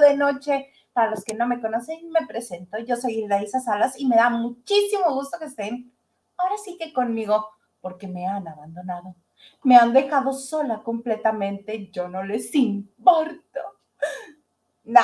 de noche. Para los que no me conocen, me presento. Yo soy Isa Salas y me da muchísimo gusto que estén ahora sí que conmigo, porque me han abandonado. Me han dejado sola completamente. Yo no les importo. Nah,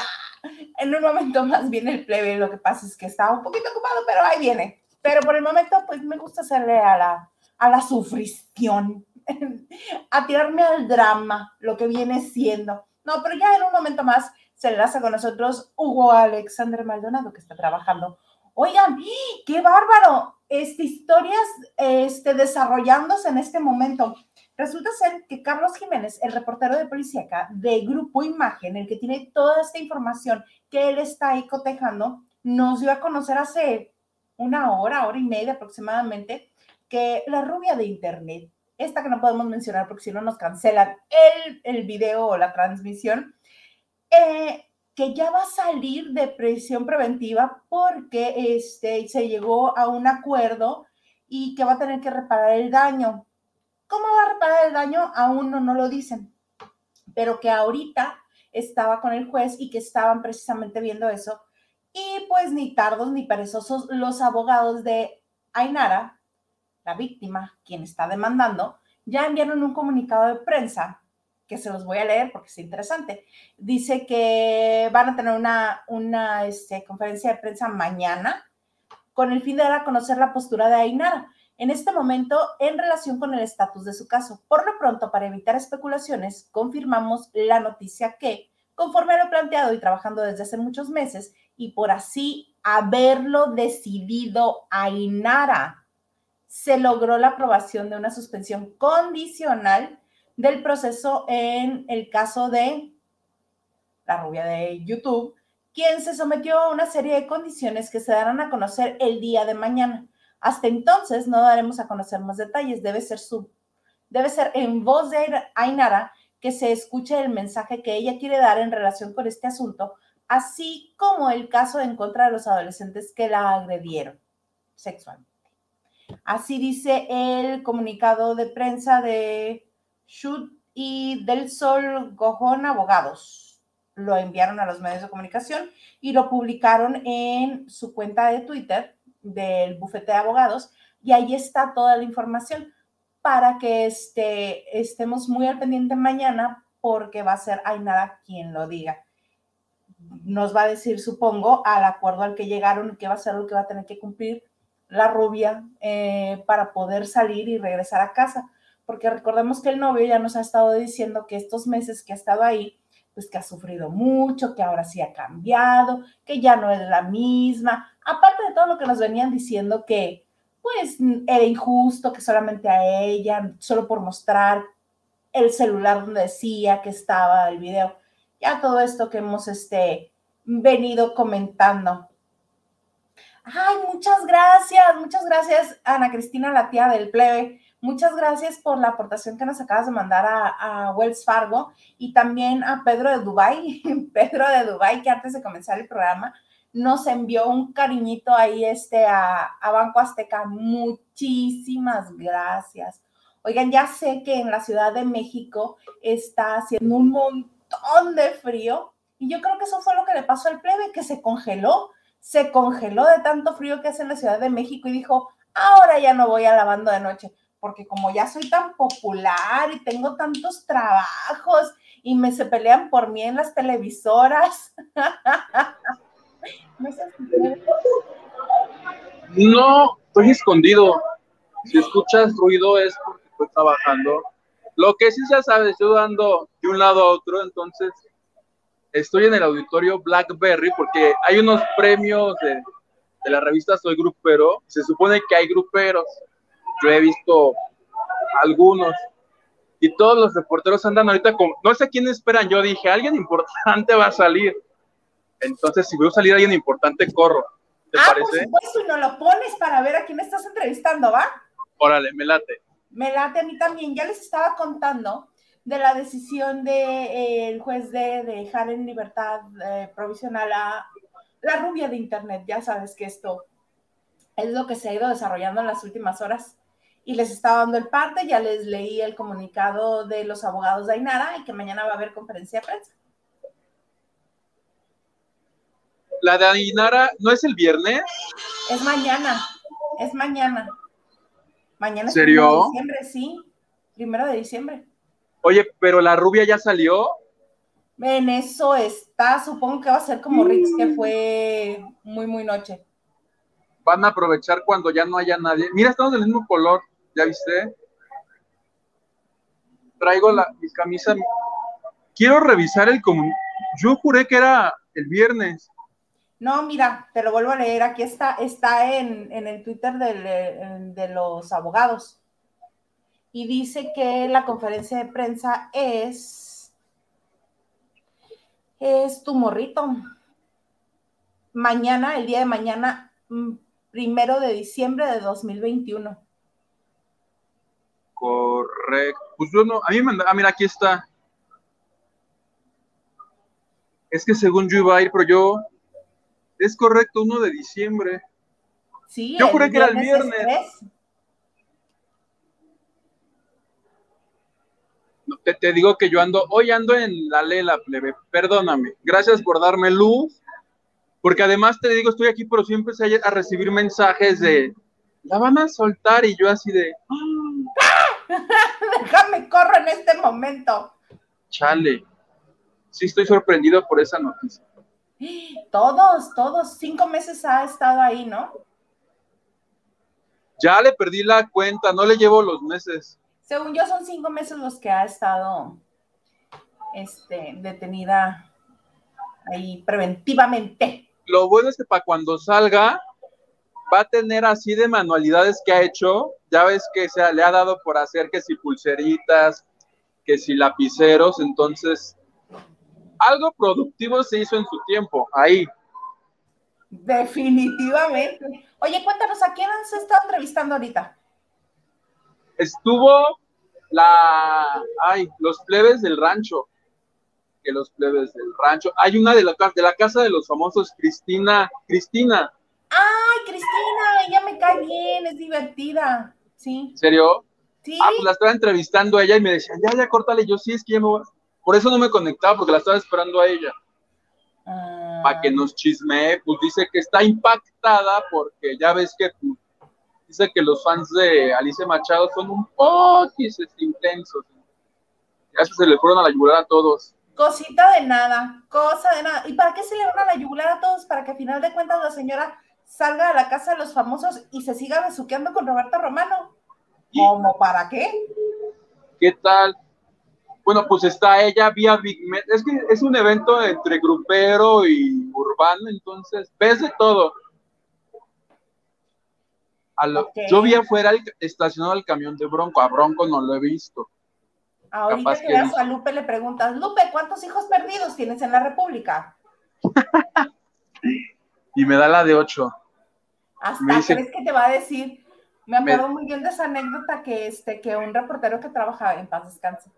en un momento más viene el plebe. Lo que pasa es que estaba un poquito ocupado, pero ahí viene. Pero por el momento, pues me gusta hacerle a la, a la sufrición. a tirarme al drama, lo que viene siendo. No, pero ya en un momento más se enlaza con nosotros Hugo Alexander Maldonado, que está trabajando. Oigan, qué bárbaro, este, historias este, desarrollándose en este momento. Resulta ser que Carlos Jiménez, el reportero de policía de Grupo Imagen, el que tiene toda esta información que él está ahí cotejando, nos dio a conocer hace una hora, hora y media aproximadamente, que la rubia de Internet esta que no podemos mencionar porque si no nos cancelan el, el video o la transmisión, eh, que ya va a salir de prisión preventiva porque este, se llegó a un acuerdo y que va a tener que reparar el daño. ¿Cómo va a reparar el daño? Aún no, no lo dicen, pero que ahorita estaba con el juez y que estaban precisamente viendo eso. Y pues ni tardos ni perezosos los abogados de Ainara la víctima, quien está demandando, ya enviaron un comunicado de prensa que se los voy a leer porque es interesante. Dice que van a tener una, una este, conferencia de prensa mañana con el fin de dar a conocer la postura de Ainara en este momento en relación con el estatus de su caso. Por lo pronto, para evitar especulaciones, confirmamos la noticia que, conforme a lo planteado y trabajando desde hace muchos meses, y por así haberlo decidido Ainara, se logró la aprobación de una suspensión condicional del proceso en el caso de la rubia de YouTube, quien se sometió a una serie de condiciones que se darán a conocer el día de mañana. Hasta entonces no daremos a conocer más detalles. Debe ser, su, debe ser en voz de Ainara que se escuche el mensaje que ella quiere dar en relación con este asunto, así como el caso en contra de los adolescentes que la agredieron sexualmente. Así dice el comunicado de prensa de Shut y del Sol Gojón Abogados. Lo enviaron a los medios de comunicación y lo publicaron en su cuenta de Twitter del bufete de abogados y ahí está toda la información para que este, estemos muy al pendiente mañana porque va a ser Ainara quien lo diga. Nos va a decir, supongo, al acuerdo al que llegaron qué va a ser lo que va a tener que cumplir la rubia eh, para poder salir y regresar a casa, porque recordemos que el novio ya nos ha estado diciendo que estos meses que ha estado ahí, pues que ha sufrido mucho, que ahora sí ha cambiado, que ya no es la misma, aparte de todo lo que nos venían diciendo que pues era injusto, que solamente a ella, solo por mostrar el celular donde decía que estaba el video, ya todo esto que hemos este, venido comentando. Ay, muchas gracias, muchas gracias, Ana Cristina, la tía del plebe. Muchas gracias por la aportación que nos acabas de mandar a, Wells Fargo y también a Pedro de Dubai, Pedro de Dubai, que antes de comenzar el programa nos envió un cariñito ahí este a, Banco Azteca. Muchísimas gracias. Oigan, ya sé que en la Ciudad de México está haciendo un montón de frío y yo creo que eso fue lo que le pasó al plebe, que se congeló se congeló de tanto frío que hace en la Ciudad de México y dijo, ahora ya no voy a lavando de noche, porque como ya soy tan popular y tengo tantos trabajos y me se pelean por mí en las televisoras. no, estoy escondido. Si escuchas ruido es porque estoy trabajando. Lo que sí se sabe, estoy dando de un lado a otro, entonces estoy en el auditorio Blackberry porque hay unos premios de, la revista Soy Grupero. Se supone que hay gruperos. Yo he visto algunos. Y todos los reporteros andan ahorita con. No sé quién esperan. Yo dije, alguien importante va a salir. Entonces, si veo salir alguien importante, corro. ¿Te ah, parece? Por supuesto, y no lo pones para ver a quién estás entrevistando, ¿va? Órale, me late. Me late a mí también. Ya les estaba contando de la decisión del de, eh, juez de, dejar en libertad eh, provisional a la rubia de Internet. Ya sabes que esto es lo que se ha ido desarrollando en las últimas horas. Y les estaba dando el parte, ya les leí el comunicado de los abogados de Ainara y que mañana va a haber conferencia de prensa. La de Ainara, ¿no es el viernes? Es mañana, es mañana. Mañana es ¿Serio? primero de diciembre, sí, primero de diciembre. Oye, pero la rubia ya salió. En eso está, supongo que va a ser como Rix, que fue muy, muy noche. Van a aprovechar cuando ya no haya nadie. Mira, estamos del mismo color, ¿ya viste? Traigo la, mi camisa. Quiero revisar el común. Yo juré que era el viernes. No, mira, te lo vuelvo a leer. Aquí está, está en, en el Twitter del- de los abogados. Y dice que la conferencia de prensa es. Es tu morrito. Mañana, el día de mañana, mm, primero de diciembre de 2021. Correcto. Pues yo no, a mí me manda- ah, mira, aquí está. Es que según yo iba a ir, pero yo, es correcto, 1 de diciembre. Sí, Yo juré que era el es viernes. Te, te digo que yo ando, hoy ando en la lela, plebe, perdóname. Gracias por darme luz, porque además te digo, estoy aquí, pero siempre empecé a recibir mensajes de, la van a soltar, y yo así de, "Ah, Déjame corro en este momento. chale. Sí estoy sorprendido por esa noticia. Todos, todos, cinco meses ha estado ahí, ¿no? Ya le perdí la cuenta, no le llevo los meses. Según yo, son cinco meses los que ha estado este, detenida ahí preventivamente. Lo bueno es que para cuando salga, va a tener así de manualidades que ha hecho. Ya ves que se le ha dado por hacer que si pulseritas, que si lapiceros, entonces algo productivo se hizo en su tiempo, ahí. Definitivamente. Oye, cuéntanos, ¿a quién has estado entrevistando ahorita? Estuvo la, ay, los plebes del rancho, que los plebes del rancho. Hay una de la, de la casa de los famosos, Cristina, Cristina, Ay, Cristina, ella me cae bien, es divertida. Sí, ¿en serio? sí. Ah, pues la estaba entrevistando a ella y me decía, ya, ya, córtale. Yo sí, es que ya me voy. Por eso no me conectaba, porque la estaba esperando a ella. Ah, Para que nos chismee, pues dice que está impactada porque ya ves que pues, dice que los fans de Alicia Machado son un poquis intensos. Ya se le fueron a la yugular a todos. Cosita de nada, cosa de nada. ¿Y para qué se le van a la yugular a todos? Para que a final de cuentas la señora salga a la casa de los famosos y se siga besuqueando con Roberto Romano. ¿Cómo para qué? ¿Qué tal? Bueno, pues está ella vía Big Met. Es que es un evento entre grupero y urbano, entonces ves de todo. A lo- Ok. Yo vi afuera el- estacionado el camión de Bronco. A Bronco no lo he visto. Ahorita Capaz que veas a Lupe le preguntas, Lupe, ¿cuántos hijos perdidos tienes en la República? Y me da la de 8. Hasta Me dice- crees que te va a decir, me Me- acuerdo muy bien de esa anécdota que este, que un reportero que trabajaba, en paz descanse,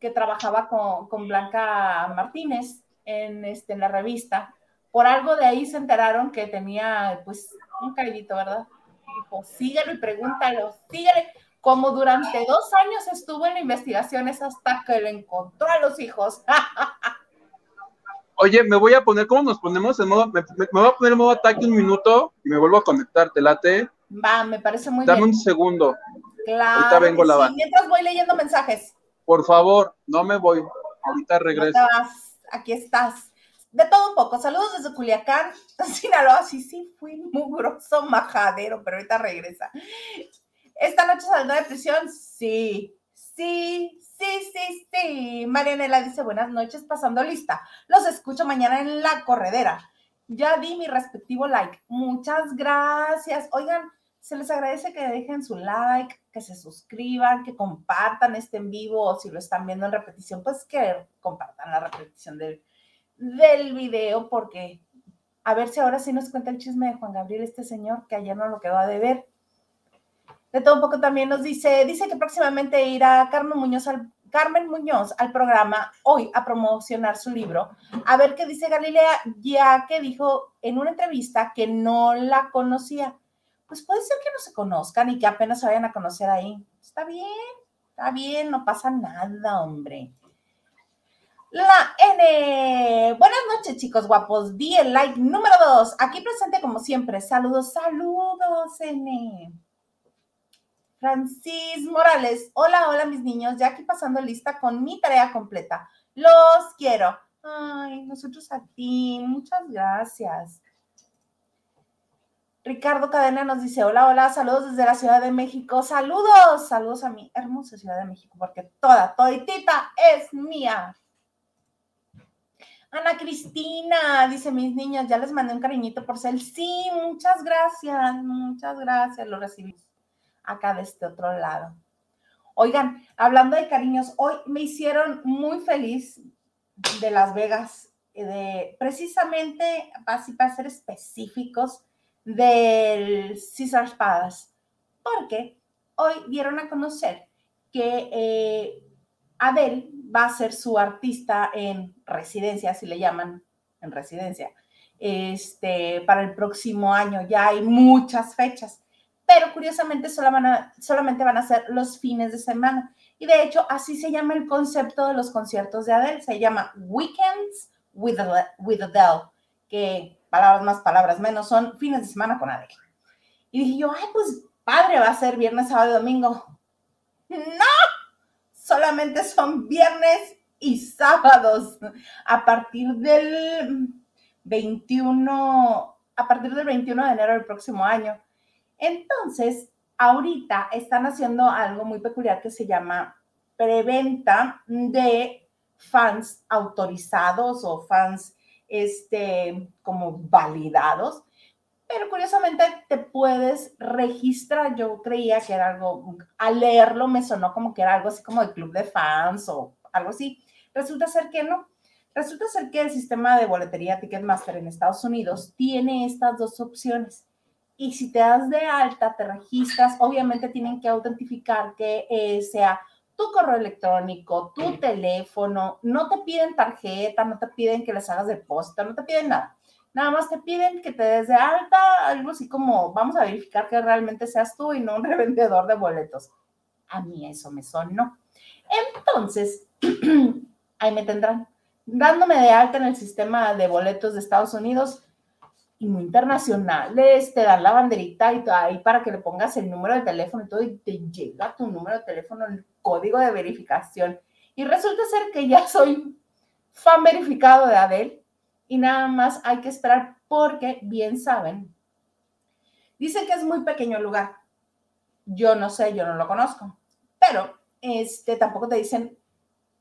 que trabajaba con, con Blanca Martínez en, este, en la revista, por algo de ahí se enteraron que tenía pues un caidito, ¿verdad? Dijo, síguelo y pregúntalo, síguele. Como durante dos años estuvo en la investigación, es hasta que le encontró a los hijos. Oye, me voy a poner, ¿cómo nos ponemos en modo? Me, me- me voy a poner en modo ataque un minuto y me vuelvo a conectar. ¿Te late? Va, me parece muy Dame bien. un segundo. Claro. ahorita vengo, la sí. va. Mientras voy leyendo mensajes. Por favor, no me voy. Ahorita No regreso. te vas, aquí estás. De todo un poco. Saludos desde Culiacán, Sinaloa. Sí, sí, fui mugroso majadero, pero ahorita regresa. ¿Esta noche saldrá de prisión? Sí, sí, sí, sí, sí. Marianela dice, buenas noches, pasando lista. Los escucho mañana en la corredera. Ya di mi respectivo like. Muchas gracias. Oigan, se les agradece que dejen su like, que se suscriban, que compartan este en vivo o si lo están viendo en repetición, pues que compartan la repetición del, del video porque a ver si ahora sí nos cuenta el chisme de Juan Gabriel, este señor que ayer no lo quedó a deber. De todo un poco también nos dice, dice que próximamente irá Carmen Muñoz al, Carmen Muñoz al programa hoy a promocionar su libro. A ver qué dice Galilea, ya que dijo en una entrevista que no la conocía. Pues puede ser que no se conozcan y que apenas se vayan a conocer ahí. Está bien, está bien, no pasa nada, hombre. La N. Buenas noches, chicos guapos. Di el like número dos. Aquí presente como siempre. Saludos, saludos, N. Francis Morales. Hola, hola, mis niños. Ya aquí pasando lista con mi tarea completa. Los quiero. Ay, nosotros a ti. Muchas gracias. Ricardo Cadena nos dice, hola, hola, saludos desde la Ciudad de México. Saludos, saludos a mi hermosa Ciudad de México, porque toda, toditita es mía. Ana Cristina, dice mis niños, ya les mandé un cariñito por ser. Sí, muchas gracias, muchas gracias, lo recibimos acá de este otro lado. Oigan, hablando de cariños, hoy me hicieron muy feliz de Las Vegas, de precisamente, así para ser específicos, del César Palace, porque hoy dieron a conocer que eh, Adele va a ser su artista en residencia, así le llaman, en residencia, este, para el próximo año. Ya hay muchas fechas, pero curiosamente solamente van a ser los fines de semana. Y de hecho, así se llama el concepto de los conciertos de Adele. Se llama Weekends with, with Adele, que palabras más, palabras menos, son fines de semana con Adele. Y dije yo, ay, pues padre, va a ser viernes, sábado y domingo. No, solamente son viernes y sábados a partir del 21, a partir del 21 de enero del próximo año. Entonces, ahorita están haciendo algo muy peculiar que se llama preventa de fans autorizados o fans este, como validados, pero curiosamente te puedes registrar. Yo creía que era algo, al leerlo me sonó como que era algo así como de club de fans o algo así. Resulta ser que no. Resulta ser que el sistema de boletería Ticketmaster en Estados Unidos tiene estas dos opciones. Y si te das de alta, te registras, obviamente tienen que autentificar que eh, sea tu correo electrónico, tu teléfono, no te piden tarjeta, no te piden que les hagas depósito, no te piden nada. Nada más te piden que te des de alta, algo así como vamos a verificar que realmente seas tú y no un revendedor de boletos. A mí eso me sonó. Entonces, ahí me tendrán dándome de alta en el sistema de boletos de Estados Unidos y muy internacionales, te dan la banderita y todo ahí para que le pongas el número de teléfono y todo, y te llega tu número de teléfono, el código de verificación. Y resulta ser que ya soy fan verificado de Adele y nada más hay que esperar porque, bien saben, dicen que es muy pequeño el lugar. Yo no sé, yo no lo conozco, pero este, tampoco te dicen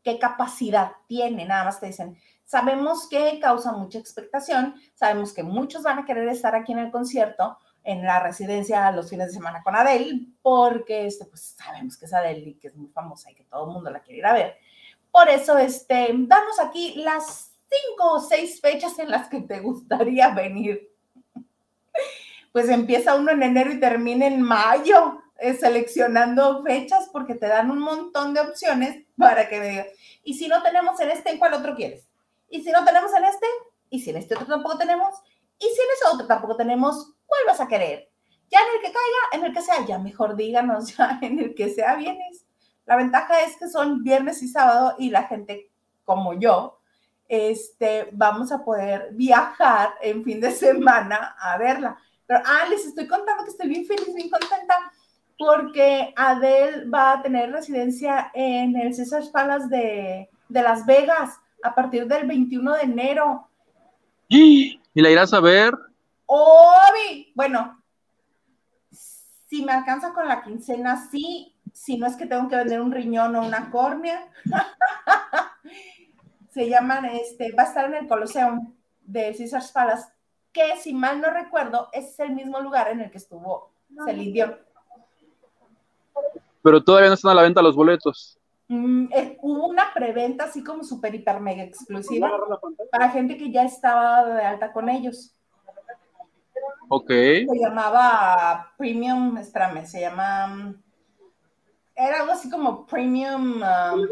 qué capacidad tiene, nada más te dicen, Sabemos que causa mucha expectación, sabemos que muchos van a querer estar aquí en el concierto, en la residencia los fines de semana con Adele, porque este, pues, sabemos que es Adele y que es muy famosa y que todo el mundo la quiere ir a ver. Por eso, este, danos aquí las cinco o seis fechas en las que te gustaría venir. Pues empieza uno en enero y termina en mayo, eh, seleccionando fechas porque te dan un montón de opciones para que me digas, y si no tenemos en este, ¿en cuál otro quieres? Y si no tenemos en este, y si en este otro tampoco tenemos, y si en ese otro tampoco tenemos, ¿cuál vas a querer? Ya en el que caiga, en el que sea, ya mejor díganos, ya en el que sea vienes. La ventaja es que son viernes y sábado y la gente como yo, este, vamos a poder viajar en fin de semana a verla. Pero, ah, les estoy contando que estoy bien feliz, bien contenta, porque Adele va a tener residencia en el César Palace de, de Las Vegas a partir del 21 de enero. ¿Y la irás a ver? Obi, bueno, si me alcanza con la quincena, sí. Si no es que tengo que vender un riñón o una córnea. Se llaman, este, va a estar en el Colosseum de Caesar's Palace, que si mal no recuerdo, es el mismo lugar en el que estuvo Celine Dion. Pero todavía no están a la venta los boletos. Mm, eh, hubo una preventa así como super, hiper, mega exclusiva para gente que ya estaba de alta con ellos. Ok. Se llamaba Premium, espérame, se llama. Era algo así como Premium um,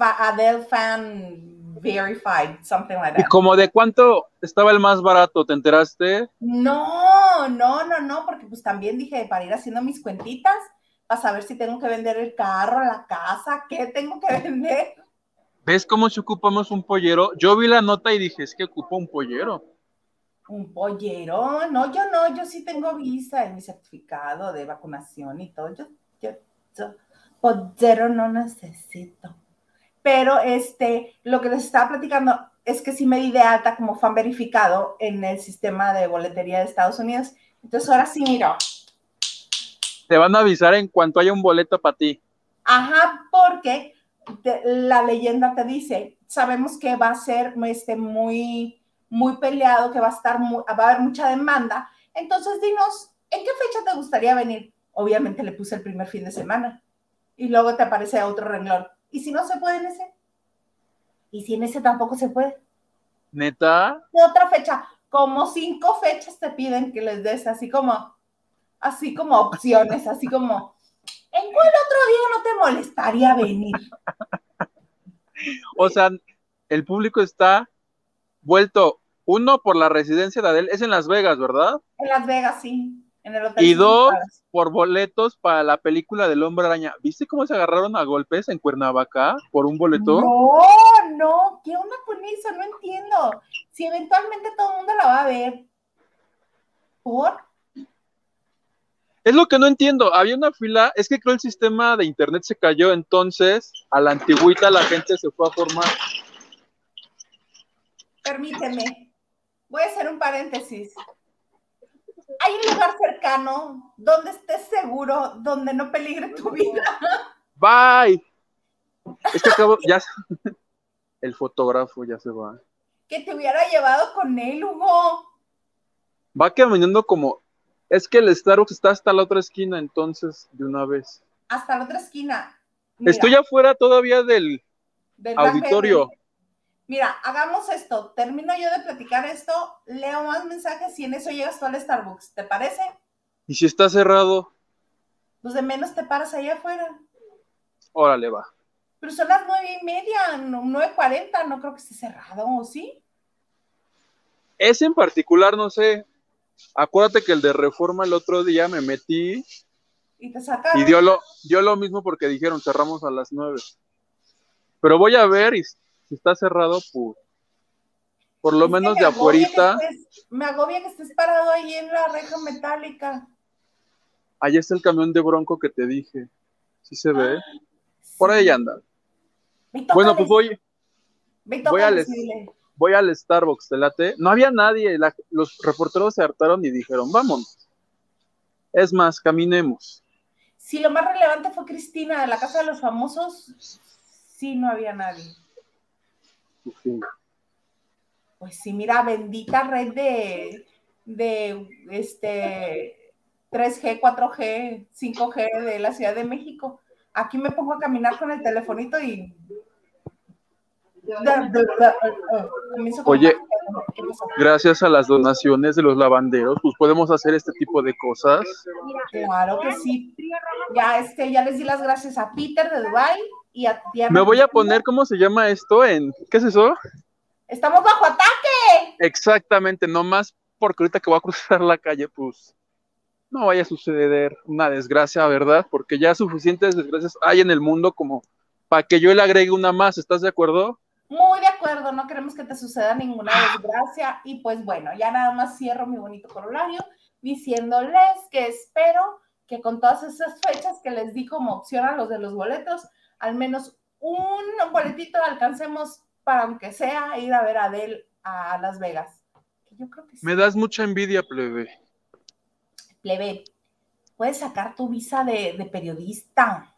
Adele Fan verified, something like ¿Y that. como de cuánto estaba el más barato? ¿Te enteraste? No, no, no, no, porque pues también dije para ir haciendo mis cuentitas, para saber si tengo que vender el carro, la casa, qué tengo que vender. ¿Ves cómo si ocupamos un pollero? Yo vi la nota y dije, es que ocupa un pollero. Un pollero, no, yo no, yo sí tengo visa y mi certificado de vacunación y todo. Yo, yo, yo pollero no necesito. Pero este, lo que les estaba platicando es que sí me di de alta como fan verificado en el sistema de boletería de Estados Unidos. Entonces ahora sí miro. Te van a avisar en cuanto haya un boleto para ti. Ajá, porque te- la leyenda te dice, sabemos que va a ser este, muy, muy peleado, que va a estar, va a haber mucha demanda. Entonces, dinos, ¿en qué fecha te gustaría venir? Obviamente le puse el primer fin de semana y luego te aparece otro renglón. ¿Y si no se puede en ese? ¿Y si en ese tampoco se puede? Neta, ¿Qué otra fecha? Como cinco fechas te piden que les des así como, así como opciones, así como, ¿en cuál otro día no te molestaría venir? o sea, el público está vuelto, uno, por la residencia de Adele, es en Las Vegas, ¿verdad? En Las Vegas, sí. En el hotel. Y dos, por boletos para la película del Hombre Araña. ¿Viste cómo se agarraron a golpes en Cuernavaca por un boleto? No, no, ¿qué onda con eso? No entiendo. Si eventualmente todo el mundo la va a ver. ¿Por? Es lo que no entiendo. Había una fila, es que creo el sistema de internet se cayó, entonces a la antigüita la gente se fue a formar. Permíteme. Voy a hacer un paréntesis. Hay un lugar cercano donde estés seguro, donde no peligre tu vida. Bye. Es que acabo, ya el fotógrafo ya se va. Que te hubiera llevado con él, Hugo. Va caminando como, es que el Starbucks está hasta la otra esquina, entonces de una vez. Hasta la otra esquina. Mira, Estoy afuera todavía del auditorio. Mira, hagamos esto. Termino yo de platicar esto, leo más mensajes y en eso llegas tú al Starbucks. ¿Te parece? Y si está cerrado, Pues de menos te paras ahí afuera. órale va. Pero son las nueve y media, nueve cuarenta, no creo que esté cerrado, ¿o sí? Ese en particular, no sé. Acuérdate que el de Reforma el otro día me metí Y te sacaron. y dio lo, dio lo mismo porque dijeron cerramos a las nueve. Pero voy a ver y si está cerrado, pues por lo Es menos me de afuerita, estés- me agobia que estés parado ahí en la reja metálica. ahí está el camión de Bronco que te dije. ¿Sí se ve? Por ahí anda. Bueno, pues voy, voy tócale, a les- sí, dile. voy al Starbucks, ¿te late? No había nadie, la- los reporteros se hartaron y dijeron, vámonos. Es más, caminemos. Si lo más relevante fue Cristina de la Casa de los Famosos, sí no había nadie. Pues sí, mira, bendita red de, de este 3G, 4G, 5G de la Ciudad de México. Aquí me pongo a caminar con el telefonito y. Comienzo con- Oye. Gracias a las donaciones de los lavanderos, pues podemos hacer este tipo de cosas. Claro que sí. Ya, este, ya les di las gracias a Peter de Dubai y a. Me voy a poner, ¿cómo se llama esto? En, ¿Qué es eso? Estamos bajo ataque. Exactamente, nomás porque ahorita que voy a cruzar la calle, pues no vaya a suceder una desgracia, ¿verdad? Porque ya suficientes desgracias hay en el mundo como para que yo le agregue una más, ¿estás de acuerdo? Muy de acuerdo, no queremos que te suceda ninguna desgracia. Y pues bueno, ya nada más cierro mi bonito corolario diciéndoles que espero que con todas esas fechas que les di como opción a los de los boletos, al menos un boletito alcancemos para aunque sea ir a ver a Adele a Las Vegas. Que Yo creo que sí. Me das mucha envidia, plebe. Plebe, puedes sacar tu visa de, de periodista.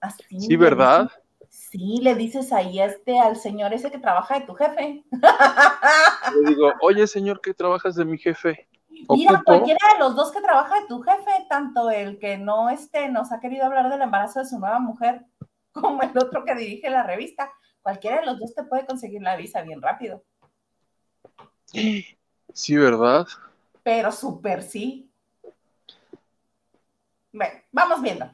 Así, Sí, ¿verdad? Sí, le dices ahí a este, al señor ese que trabaja de tu jefe. Le digo, oye, señor, ¿qué trabajas de mi jefe? Mira, Ocupo- cualquiera de los dos que trabaja de tu jefe, tanto el que no este, nos ha querido hablar del embarazo de su nueva mujer, como el otro que dirige la revista, cualquiera de los dos te puede conseguir la visa bien rápido. Sí, ¿verdad? Pero súper sí. Bueno, vamos viendo.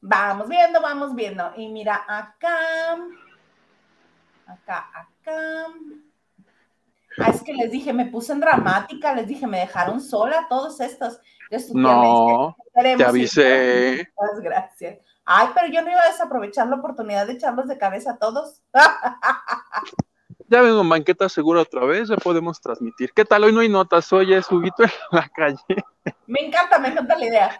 Vamos viendo, vamos viendo. Y mira, acá. Acá, acá. Ah, es que les dije, me puse en dramática, les dije, me dejaron sola todos estos. No, te avisé. Muchas gracias. Ay, pero yo no iba a desaprovechar la oportunidad de echarlos de cabeza a todos. Ya vengo en banqueta segura otra vez, ya podemos transmitir. ¿Qué tal? Hoy no hay notas, hoy es Huguito en la calle. Me encanta, me encanta la idea.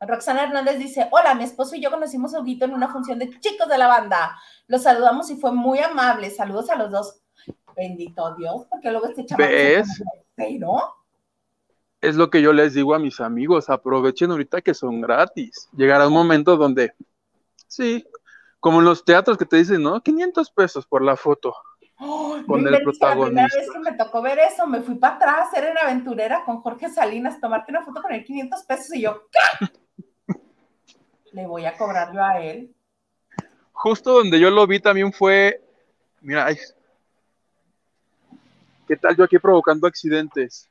Roxana Hernández dice, hola, mi esposo y yo conocimos a Huguito en una función de chicos de la banda. Los saludamos y fue muy amable. Saludos a los dos. Bendito Dios, porque luego este chaval ¿Ves? ¿no? Es lo que yo les digo a mis amigos, aprovechen ahorita que son gratis. Llegará un momento donde, sí, como en los teatros que te dicen, ¿no? 500 pesos por la foto. con el protagonista. La primera vez que me tocó ver eso, me fui para atrás, era una aventurera con Jorge Salinas, tomarte una foto con el 500 pesos y yo, ¿qué? Le voy a cobrar yo a él. Justo donde yo lo vi también fue, mira, ¿qué tal yo aquí provocando accidentes?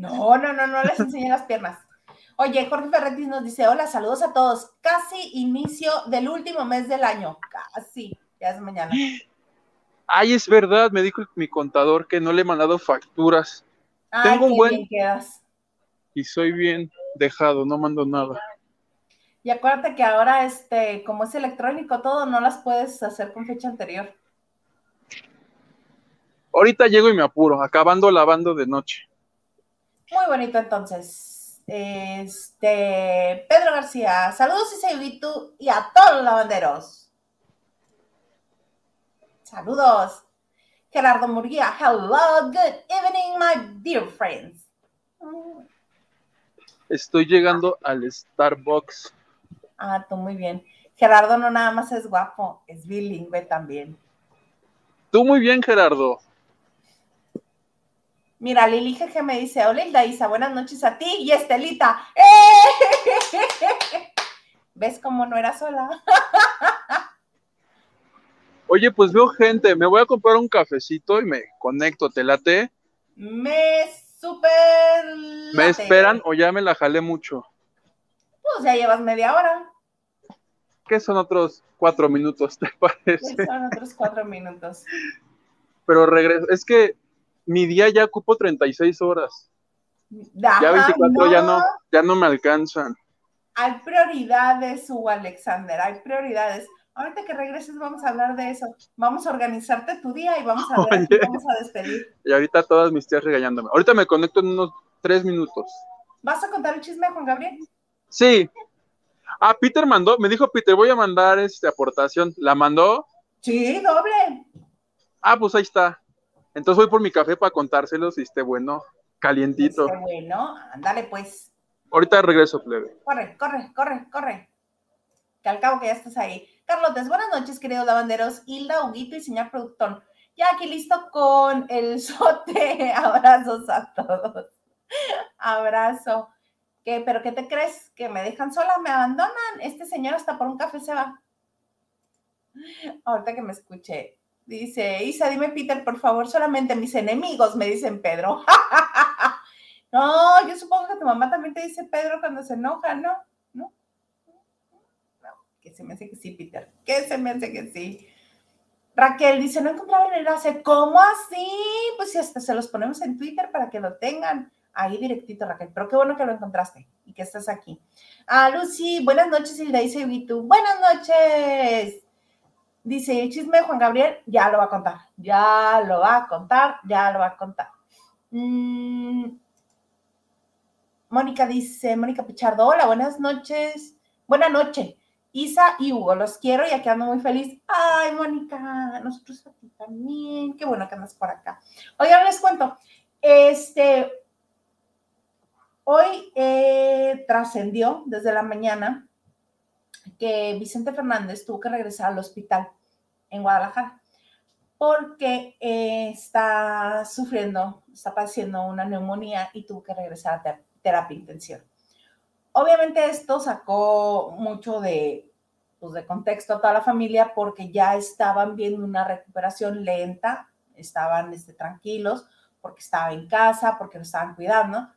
No, no, no, no les enseñé las piernas. Oye, Jorge Ferretti nos dice, hola, saludos a todos. Casi inicio del último mes del año, casi ya es mañana. Ay, es verdad, me dijo mi contador que no le he mandado facturas. Tengo un buen. Y soy bien dejado, no mando nada. Y acuérdate que ahora, este, como es electrónico todo, no las puedes hacer con fecha anterior. Ahorita llego y me apuro, acabando lavando de noche. Muy bonito entonces. Este, Pedro García, saludos y y a todos los lavanderos. Saludos. Gerardo Murguía, hello, good evening, my dear friends. Estoy llegando al Starbucks. Ah, tú muy bien. Gerardo no nada más es guapo, es bilingüe también. Tú muy bien, Gerardo. Mira, Lili Jeje me dice, hola Hilda Isa, buenas noches a ti y Estelita. ¡Eh! ¿Ves cómo no era sola? Oye, pues veo gente, me voy a comprar un cafecito y me conecto, ¿te late? Me super. ¿Me esperan o ya me la jalé mucho? Pues ya llevas media hora. ¿Qué son otros cuatro minutos, te parece? ¿Qué son otros cuatro minutos? Pero regreso, es que mi día ya ocupo 36 horas. ya 24 ya no, ya no me alcanzan. Hay prioridades, Hugo Alexander, hay prioridades. Ahorita que regreses vamos a hablar de eso. Vamos a organizarte tu día y vamos a, ver, vamos a despedir. Y ahorita todas mis tías regañándome. Ahorita me conecto en unos tres minutos. ¿Vas a contar el chisme Juan Gabriel? Sí. Ah, Peter mandó, me dijo Peter, voy a mandar esta aportación. ¿La mandó? Sí, doble. Ah, pues ahí está. Entonces voy por mi café para contárselos y esté bueno, calientito. Esté bueno, ándale pues. Ahorita regreso, plebe. Corre, corre, corre, corre. Que al cabo que ya estás ahí. Carlotes, buenas noches, queridos lavanderos. Hilda, Huguito y señor productor. Ya aquí listo con el sote. Abrazos a todos. Abrazo. ¿Qué, ¿Pero qué te crees? ¿Que me dejan sola? ¿Me abandonan? Este señor hasta por un café se va. Ahorita que me escuché. Dice, Isa, dime, Peter, por favor, solamente mis enemigos me dicen Pedro. no, yo supongo que tu mamá también te dice Pedro cuando se enoja, ¿no? que se me hace que sí, Peter, que se me hace que sí. Raquel dice, no encontraba el enlace. ¿Cómo así? Pues si hasta se los ponemos en Twitter para que lo tengan ahí directito, Raquel. Pero qué bueno que lo encontraste y que estás aquí. Ah, Lucy, buenas noches, Hilda y Vitu. Buenas noches. Dice, el chisme de Juan Gabriel, ya lo va a contar. Ya lo va a contar, ya lo va a contar. Mm. Mónica dice, Mónica Pichardo, hola, buenas noches. Buenas noches. Isa y Hugo, los quiero y aquí ando muy feliz. Ay, Mónica, nosotros aquí también. Qué bueno que andas por acá. Oigan, les cuento. Este, hoy eh, trascendió desde la mañana que Vicente Fernández tuvo que regresar al hospital en Guadalajara porque eh, está sufriendo, está padeciendo una neumonía y tuvo que regresar a terapia intensiva. Obviamente esto sacó mucho de, pues, de contexto a toda la familia porque ya estaban viendo una recuperación lenta, estaban este, tranquilos porque estaba en casa, porque lo estaban cuidando,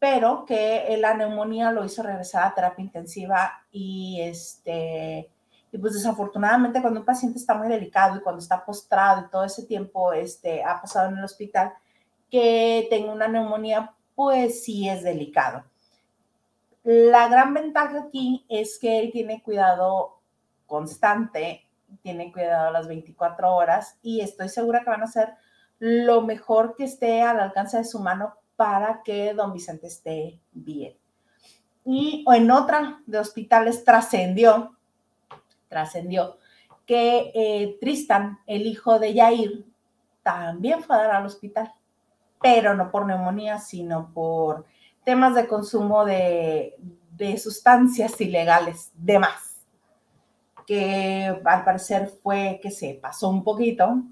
pero que la neumonía lo hizo regresar a terapia intensiva y, este, Y pues desafortunadamente cuando un paciente está muy delicado y cuando está postrado y todo ese tiempo este, ha pasado en el hospital, que tenga una neumonía, pues sí es delicado. La gran ventaja aquí es que él tiene cuidado constante, tiene cuidado las 24 horas y estoy segura que van a hacer lo mejor que esté al alcance de su mano para que don Vicente esté bien. Y en otra de hospitales trascendió, trascendió que eh, Tristan, el hijo de Yair, también fue a dar al hospital, pero no por neumonía, sino por temas de consumo de, de sustancias ilegales, de más, que al parecer fue que se pasó un poquito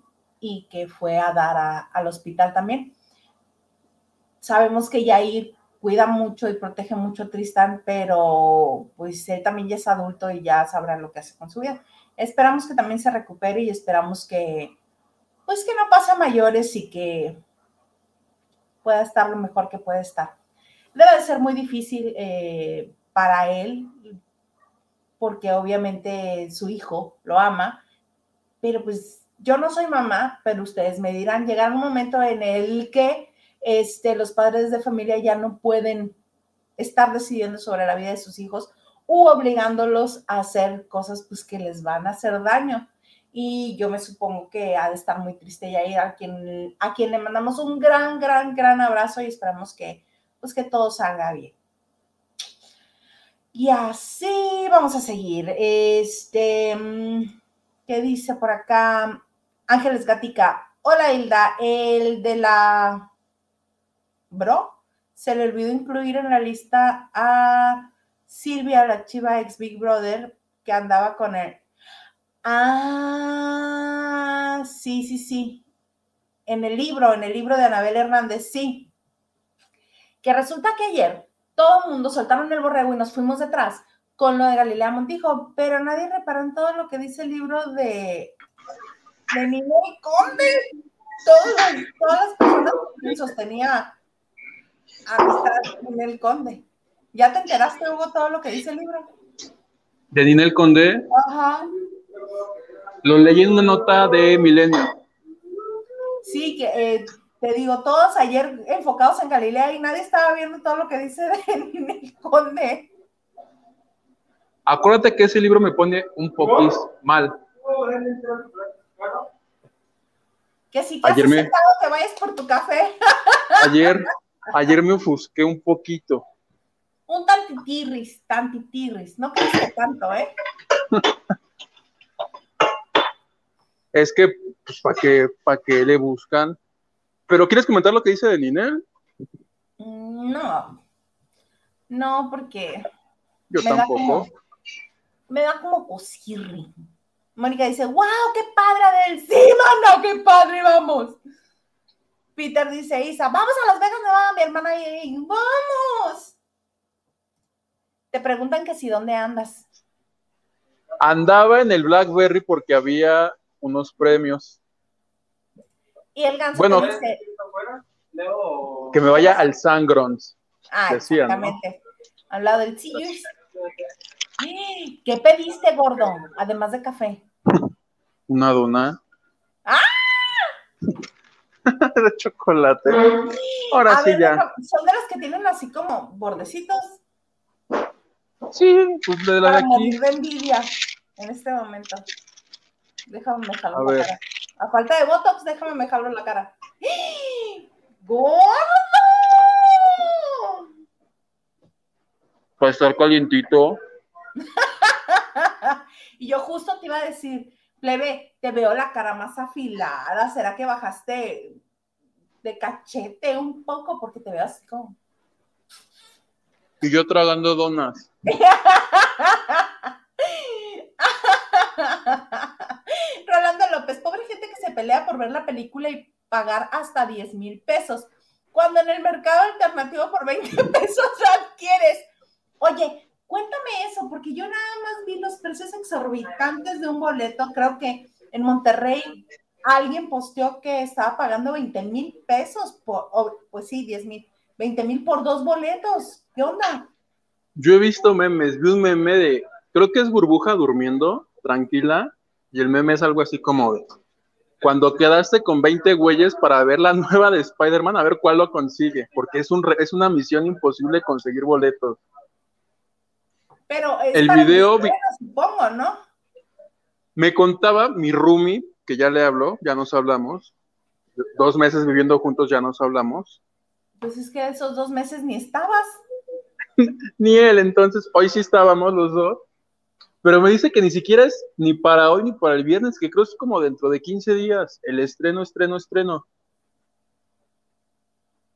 y que fue a dar al hospital también. Sabemos que Yair cuida mucho y protege mucho a Tristan, pero pues él también ya es adulto y ya sabrá lo que hace con su vida. Esperamos que también se recupere y esperamos que, pues que no pase a mayores y que pueda estar lo mejor que puede estar. Debe de ser muy difícil eh, para él, porque obviamente su hijo lo ama, pero pues yo no soy mamá, pero ustedes me dirán, llegar un momento en el que este, los padres de familia ya no pueden estar decidiendo sobre la vida de sus hijos u obligándolos a hacer cosas pues, que les van a hacer daño. Y yo me supongo que ha de estar muy triste Yair, a quien, a quien le mandamos un gran, gran, gran abrazo y esperamos que, pues, que todo salga bien. Y así vamos a seguir. Este, mm, ¿qué dice por acá? Ángeles Gatica. Hola Hilda, el de la bro, se le olvidó incluir en la lista a Silvia, la chiva ex Big Brother, que andaba con él. Ah, sí, sí, sí. En el libro, en el libro de Anabel Hernández, sí. Que resulta que ayer todo el mundo soltaron el borrego y nos fuimos detrás con lo de Galilea Montijo, pero nadie reparó en todo lo que dice el libro de, de Ninel Conde. todas las personas que sostenía amistad con el conde. ¿Ya te enteraste, Hugo, todo lo que dice el libro? De Ninel Conde. Ajá. Lo leí en una nota de Milenio. Sí, que eh, te digo, todos ayer enfocados en Galilea y nadie estaba viendo todo lo que dice de Ninel Conde. Acuérdate que ese libro me pone un poquito mal. Que si te ayer has me... te vayas por tu café. Ayer, Ayer me ofusqué un poquito. Un tantitirris, tantitirris. No crees que tanto, ¿eh? es que, pues, ¿para qué, para qué le buscan? ¿Pero quieres comentar lo que dice de Ninel? Mm, no. No, porque. Yo tampoco. me da como cosirri. Mónica dice, wow, qué padre del sí, mano, qué padre, vamos. Peter dice, Isa, vamos a Las Vegas, va mi hermana y vamos. Te preguntan que si dónde andas. Andaba en el Blackberry porque había unos premios. Y el ganso bueno, dice, que me vaya al Sangrons. Ah, exactamente. Al lado del Sears. ¿Qué pediste, gordo? Además de café. Una dona. De chocolate. Ahora sí ya. ¿Son de las que tienen así como bordecitos? Sí, pues de la de aquí. de envidia en este momento. Déjame dejarlo la cara. A falta de Botox, déjame dejarlo en la cara. ¡Gordo! Para estar calientito. y yo justo te iba a decir, plebe, te veo la cara más afilada, ¿será que bajaste de cachete un poco? Porque te veo así como... Y yo tragando donas. Rolando López, pobre gente que se pelea por ver la película y pagar hasta 10 mil pesos, cuando en el mercado alternativo por 20 pesos adquieres. Oye, Cuéntame eso, porque yo nada más vi los precios exorbitantes de un boleto. Creo que en Monterrey alguien posteó que estaba pagando 20 mil pesos por, pues sí, 10 mil, 20 mil por dos boletos. ¿Qué onda? Yo he visto memes, vi un meme de, creo que es Burbuja durmiendo, tranquila y el meme es algo así como de, cuando quedaste con 20 güeyes para ver la nueva de Spider-Man, a ver cuál lo consigue, porque es, un, es una misión imposible conseguir boletos. Pero es El para video supongo, ¿no? Me contaba mi roomie, que ya le habló, ya nos hablamos, dos meses viviendo juntos ya nos hablamos, Pues es que esos dos meses ni estabas. ni él, entonces hoy sí estábamos los dos, pero me dice que ni siquiera es ni para hoy ni para el viernes, que creo es como dentro de 15 días, el estreno, estreno, estreno.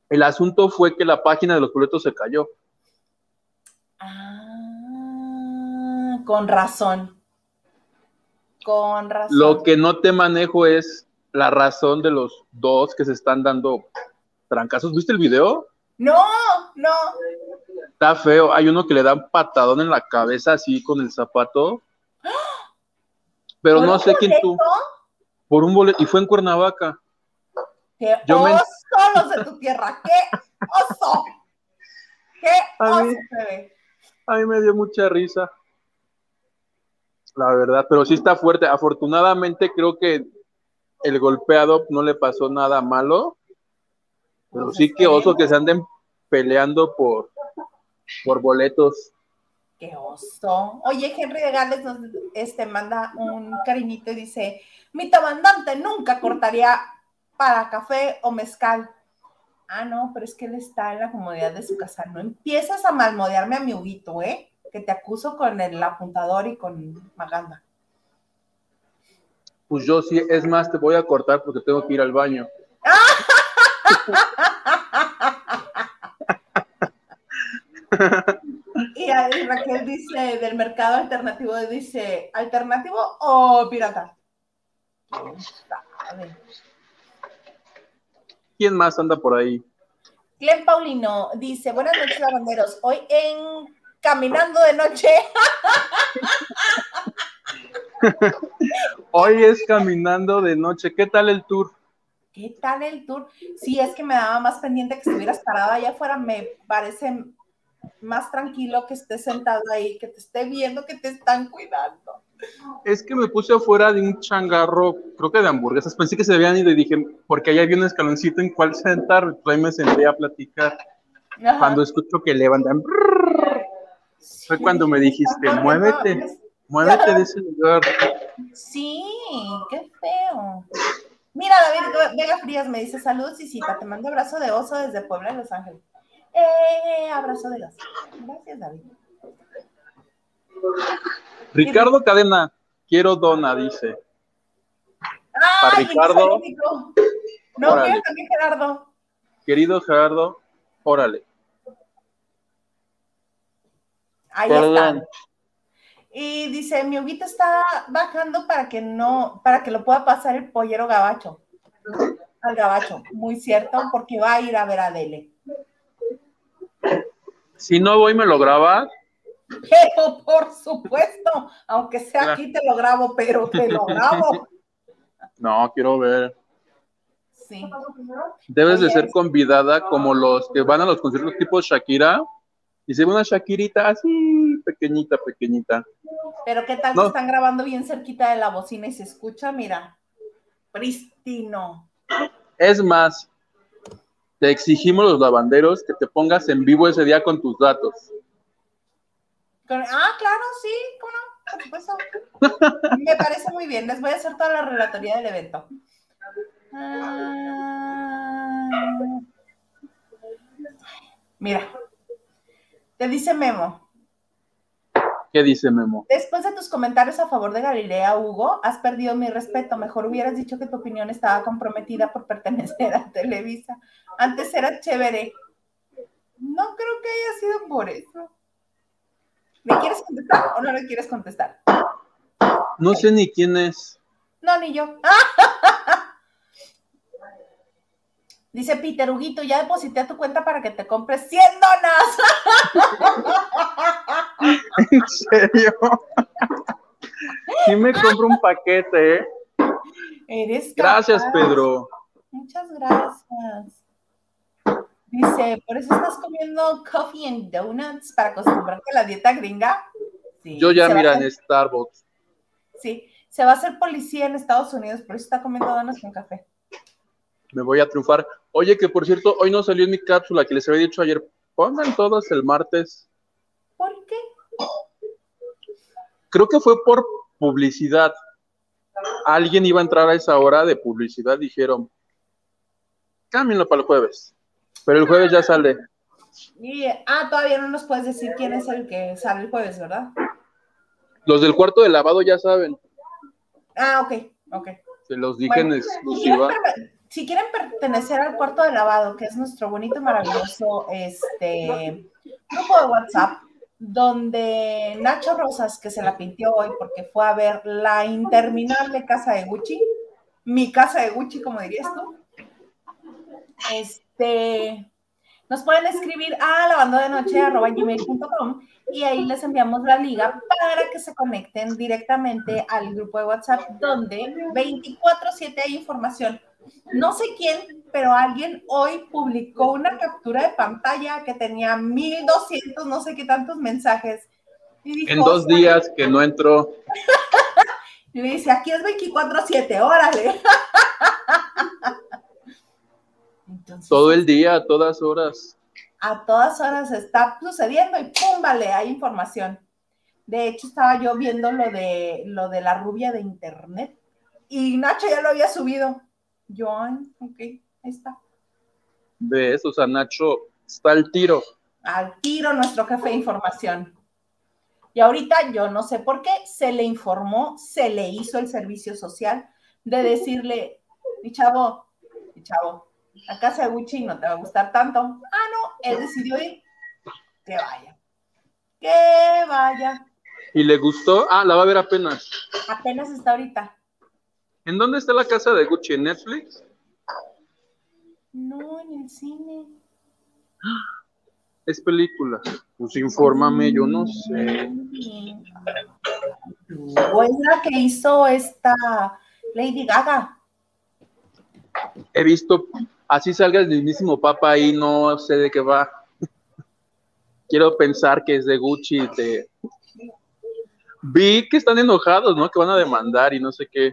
El asunto fue que la página de los boletos se cayó. Ah, con razón. Con razón. Lo que no te manejo es la razón de los dos que se están dando trancazos. ¿Viste el video? No, no. Está feo. Hay uno que le da un patadón en la cabeza así con el zapato. Pero ¿Por no sé quién tú. Por un boleto. Y fue en Cuernavaca. ¡Qué Yo me- oso los de tu tierra! ¡Qué oso! ¡Qué A oso mí-! A mí me dio mucha risa. La verdad, pero sí está fuerte. Afortunadamente creo que el golpeado no le pasó nada malo. Pero sí que oso que se anden peleando por, por boletos. ¡Qué oso! Oye, Henry de Gales nos este, manda un cariñito y dice: Mi comandante nunca cortaría para café o mezcal. Ah, no, pero es que él está en la comodidad de su casa. No empiezas a malmodearme a mi Huguito, ¿eh? Que te acuso con el apuntador y con Maganda. Pues yo sí, es más, te voy a cortar porque tengo que ir al baño. Y ahí Raquel dice, del mercado alternativo, dice, ¿alternativo o pirata? ¿Quién sabe? ¿Quién más anda por ahí? Glenn Paulino dice, buenas noches, lavanderos. Hoy en Caminando de Noche, Hoy es caminando de noche. ¿Qué tal el tour? ¿qué tal el tour? Sí, es que me daba más pendiente que estuvieras parado allá afuera. Me parece más tranquilo que estés sentado ahí, que te esté viendo, que te están cuidando. Es que me puse afuera de un changarro, creo que de hamburguesas. Pensé que se habían ido y dije, porque ahí había un escaloncito en cual sentar. Pues ahí me senté a platicar. Ajá. Cuando escucho que levantan, fue cuando me dijiste, Ah, muévete, muévete de ese lugar. Sí, qué feo. Mira, David Vega Frías me dice saludos y cita, te mando abrazo de oso desde Puebla, Los Ángeles. Eh, abrazo de oso. Gracias, David. Ricardo Cadena, quiero dona, dice. ¡Ay, Ricardo. No, mira también Gerardo. Querido Gerardo, órale. Ahí Perdón. está. Y dice, mi Huguito está bajando para que no, para que lo pueda pasar el pollero gabacho. Al gabacho, muy cierto, porque va a ir a ver a Dele. Si no voy, me lo grabas. Pero por supuesto, aunque sea aquí te lo grabo, pero te lo grabo. No, quiero ver. Sí. Debes de ser convidada como los que van a los conciertos tipo Shakira. Y se ve una Shakirita así, pequeñita, pequeñita. Pero qué tal No. que están grabando bien cerquita de la bocina y se escucha, mira, pristino. Es más, te exigimos los lavanderos que te pongas en vivo ese día con tus datos. Ah, claro, sí, cómo no, por supuesto. Me parece muy bien, les voy a hacer toda la relatoría del evento. Ah, mira, te dice Memo. ¿Qué dice Memo? Después de tus comentarios a favor de Galilea, Hugo, has perdido mi respeto. Mejor hubieras dicho que tu opinión estaba comprometida por pertenecer a Televisa. Antes era chévere. No creo que haya sido por eso. ¿Le quieres contestar o no le quieres contestar? No sé ni quién es. No, ni yo. Dice Peter Huguito, ya deposité a tu cuenta para que te compres 100 donas. ¿En serio? Sí me compro un paquete, ¿eh? Eres Gracias. Pedro. Muchas gracias. Dice, ¿por eso estás comiendo coffee and donuts para acostumbrarte a la dieta gringa? Sí, Yo ya, mira, en Starbucks. Sí, se va a hacer policía en Estados Unidos, por eso está comiendo donas con café. Me voy a triunfar. Oye, que por cierto, hoy no salió en mi cápsula que les había dicho ayer. Pongan todos el martes. ¿Por qué? Creo que fue por publicidad. Alguien iba a entrar a esa hora de publicidad, dijeron, cámbienlo para el jueves. Pero el jueves ya sale. Ah, todavía no nos puedes decir quién es el que sale el jueves, ¿verdad? Los del cuarto de lavado ya saben. Ah, ok, ok. Se los dije en exclusiva. Si quieren, pertenecer al cuarto de lavado, que es nuestro bonito, maravilloso este, grupo de WhatsApp, donde Nacho Rosas, que se la pintió hoy porque fue a ver la interminable casa de Gucci, mi casa de Gucci, como dirías tú, este, nos pueden escribir a lavandodenoche.com y ahí les enviamos la liga para que se conecten directamente al grupo de WhatsApp donde 24/7 hay información. No sé quién, pero alguien hoy publicó una captura de pantalla que tenía 1200, no sé qué tantos mensajes. en dos días que no entró. y me dice, aquí es 24/7, órale. Todo el día, a todas horas. A todas horas está sucediendo y ¡pum! Vale, hay información. De hecho, estaba yo viendo lo de, lo de la rubia de internet y Nacho ya lo había subido. Yo, ok, ahí está. ¿Ves? O sea, Nacho está al tiro. Al tiro nuestro jefe de información. Y ahorita yo no sé por qué se le informó, se le hizo el servicio social de decirle, mi chavo, mi chavo, la casa de Gucci no te va a gustar tanto. Ah, no, él decidió ir. Que vaya. Que vaya. ¿Y le gustó? Ah, la va a ver apenas. Apenas está ahorita. ¿En dónde está la casa de Gucci? ¿En Netflix? No, en el cine. Es película. Pues infórmame, yo no sé. ¿O es la que hizo esta Lady Gaga? He visto así salga el mismísimo Papa ahí, no sé de qué va. Quiero pensar que es de Gucci. De... Vi que están enojados, ¿no? Que van a demandar y no sé qué.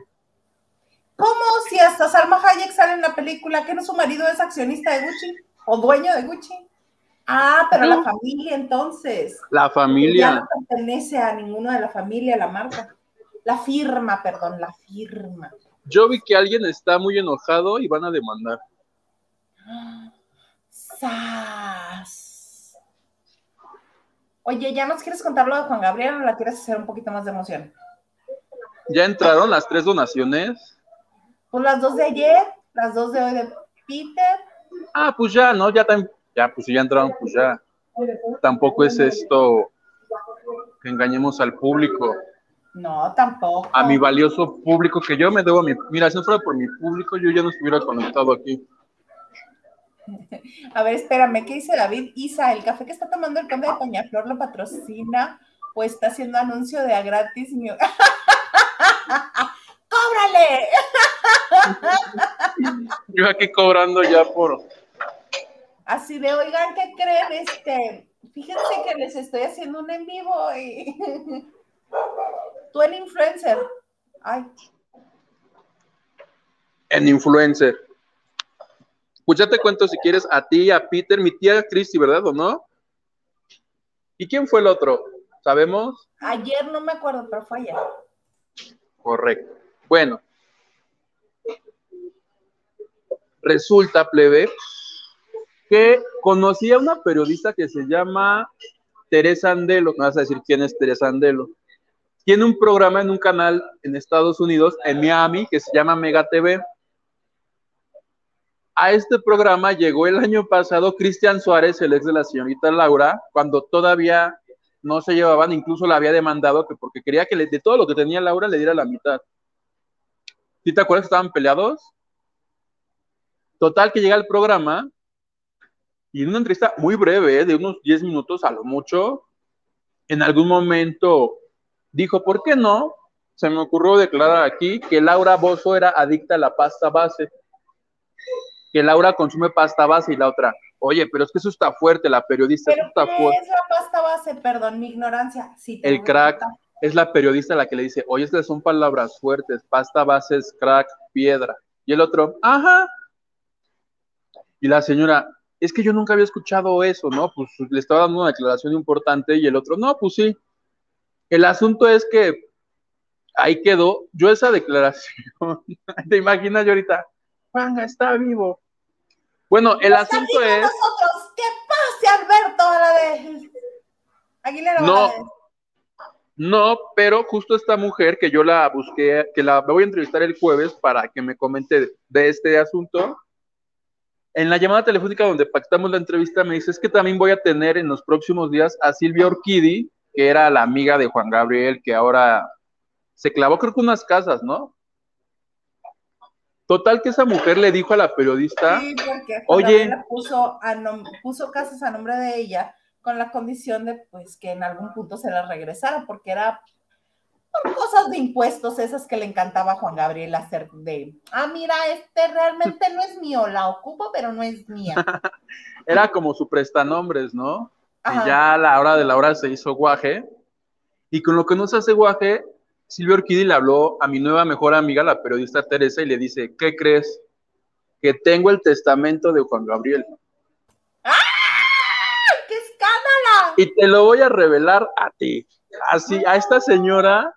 ¿Cómo si hasta Salma Hayek sale en la película que no su marido es accionista de Gucci o dueño de Gucci? Ah, pero la familia entonces. La familia. Ya no pertenece a ninguno de la familia, la marca. La firma, perdón, la firma. Yo vi que alguien está muy enojado y van a demandar. ¡Sas! Oye, ¿ya nos quieres contar lo de Juan Gabriel o la quieres hacer un poquito más de emoción? ¿Ya entraron las tres donaciones? Pues las dos de ayer, las dos de hoy de Peter. Ah, pues ya, ¿no? Ya, ya pues ya entraron, pues ya. Tampoco es esto que engañemos al público. No, tampoco. A mi valioso público que yo me debo a mi. Mira, si no fuera por mi público, yo ya no estuviera conectado aquí. A ver, espérame, ¿qué dice David? Isa, ¿el café que está tomando el conde de Peñaflor lo patrocina o está haciendo anuncio de a gratis? ¡Cóbrale! Yo aquí cobrando ya por... Así de, oigan, ¿qué creen? Este, fíjense que les estoy haciendo un en vivo y... Tú en influencer. Ay. En influencer. Pues ya te cuento si quieres a ti, a Peter, mi tía Christy, ¿verdad o no? ¿Y quién fue el otro? ¿Sabemos? Ayer no me acuerdo, pero fue ayer. Correcto. Bueno. Resulta, plebe, que conocí a una periodista que se llama Teresa Andelo. Me vas a decir quién es Teresa Andelo. Tiene un programa en un canal en Estados Unidos, en Miami, que se llama Mega TV a este programa llegó el año pasado Cristian Suárez, el ex de la señorita Laura, cuando todavía no se llevaban, incluso la había demandado que porque quería que de todo lo que tenía Laura le diera la mitad. ¿Sí te acuerdas que estaban peleados? Total que llega el programa y en una entrevista muy breve, de unos 10 minutos a lo mucho, en algún momento dijo, ¿por qué no? Se me ocurrió declarar aquí que Laura Bozo era adicta a la pasta base que Laura consume pasta base y la otra, oye, pero es que eso está fuerte, la periodista ¿Pero está qué fuerte. es la pasta base? Perdón, mi ignorancia. el crack. Es la periodista la que le dice, oye, estas son palabras fuertes, pasta, bases, crack, piedra. Y el otro, ajá. Y la señora, es que yo nunca había escuchado eso, ¿no? Pues le estaba dando una declaración importante y el otro, no, pues sí. El asunto es que ahí quedó. Yo esa declaración, te imaginas yo ahorita, Juanga está vivo. Bueno, el asunto es. Nosotros, ¿Qué pase, Alberto, a la vez? Aguilera no, no, pero justo esta mujer que yo la busqué, que la voy a entrevistar el jueves para que me comente de este asunto. En la llamada telefónica donde pactamos la entrevista me dice es que también voy a tener en los próximos días a Silvia Orquidi, que era la amiga de Juan Gabriel, que ahora se clavó creo que unas casas, ¿no? Total que esa mujer le dijo a la periodista, sí, porque oye, puso, puso casas a nombre de ella con la condición de pues que en algún punto se la regresara, porque era por cosas de impuestos esas que le encantaba a Juan Gabriel hacer de, ah, mira, este realmente no es mío, la ocupo, pero no es mía. era como su prestanombres, ¿no? Y ya a la hora de la hora se hizo guaje. Y con lo que no se hace guaje, Silvia Orquídea le habló a mi nueva mejor amiga, la periodista Teresa, y le dice, ¿qué crees? Que tengo el testamento de Juan Gabriel. ¡Ah! ¡Qué escándalo! Y te lo voy a revelar a ti. Así, a esta señora,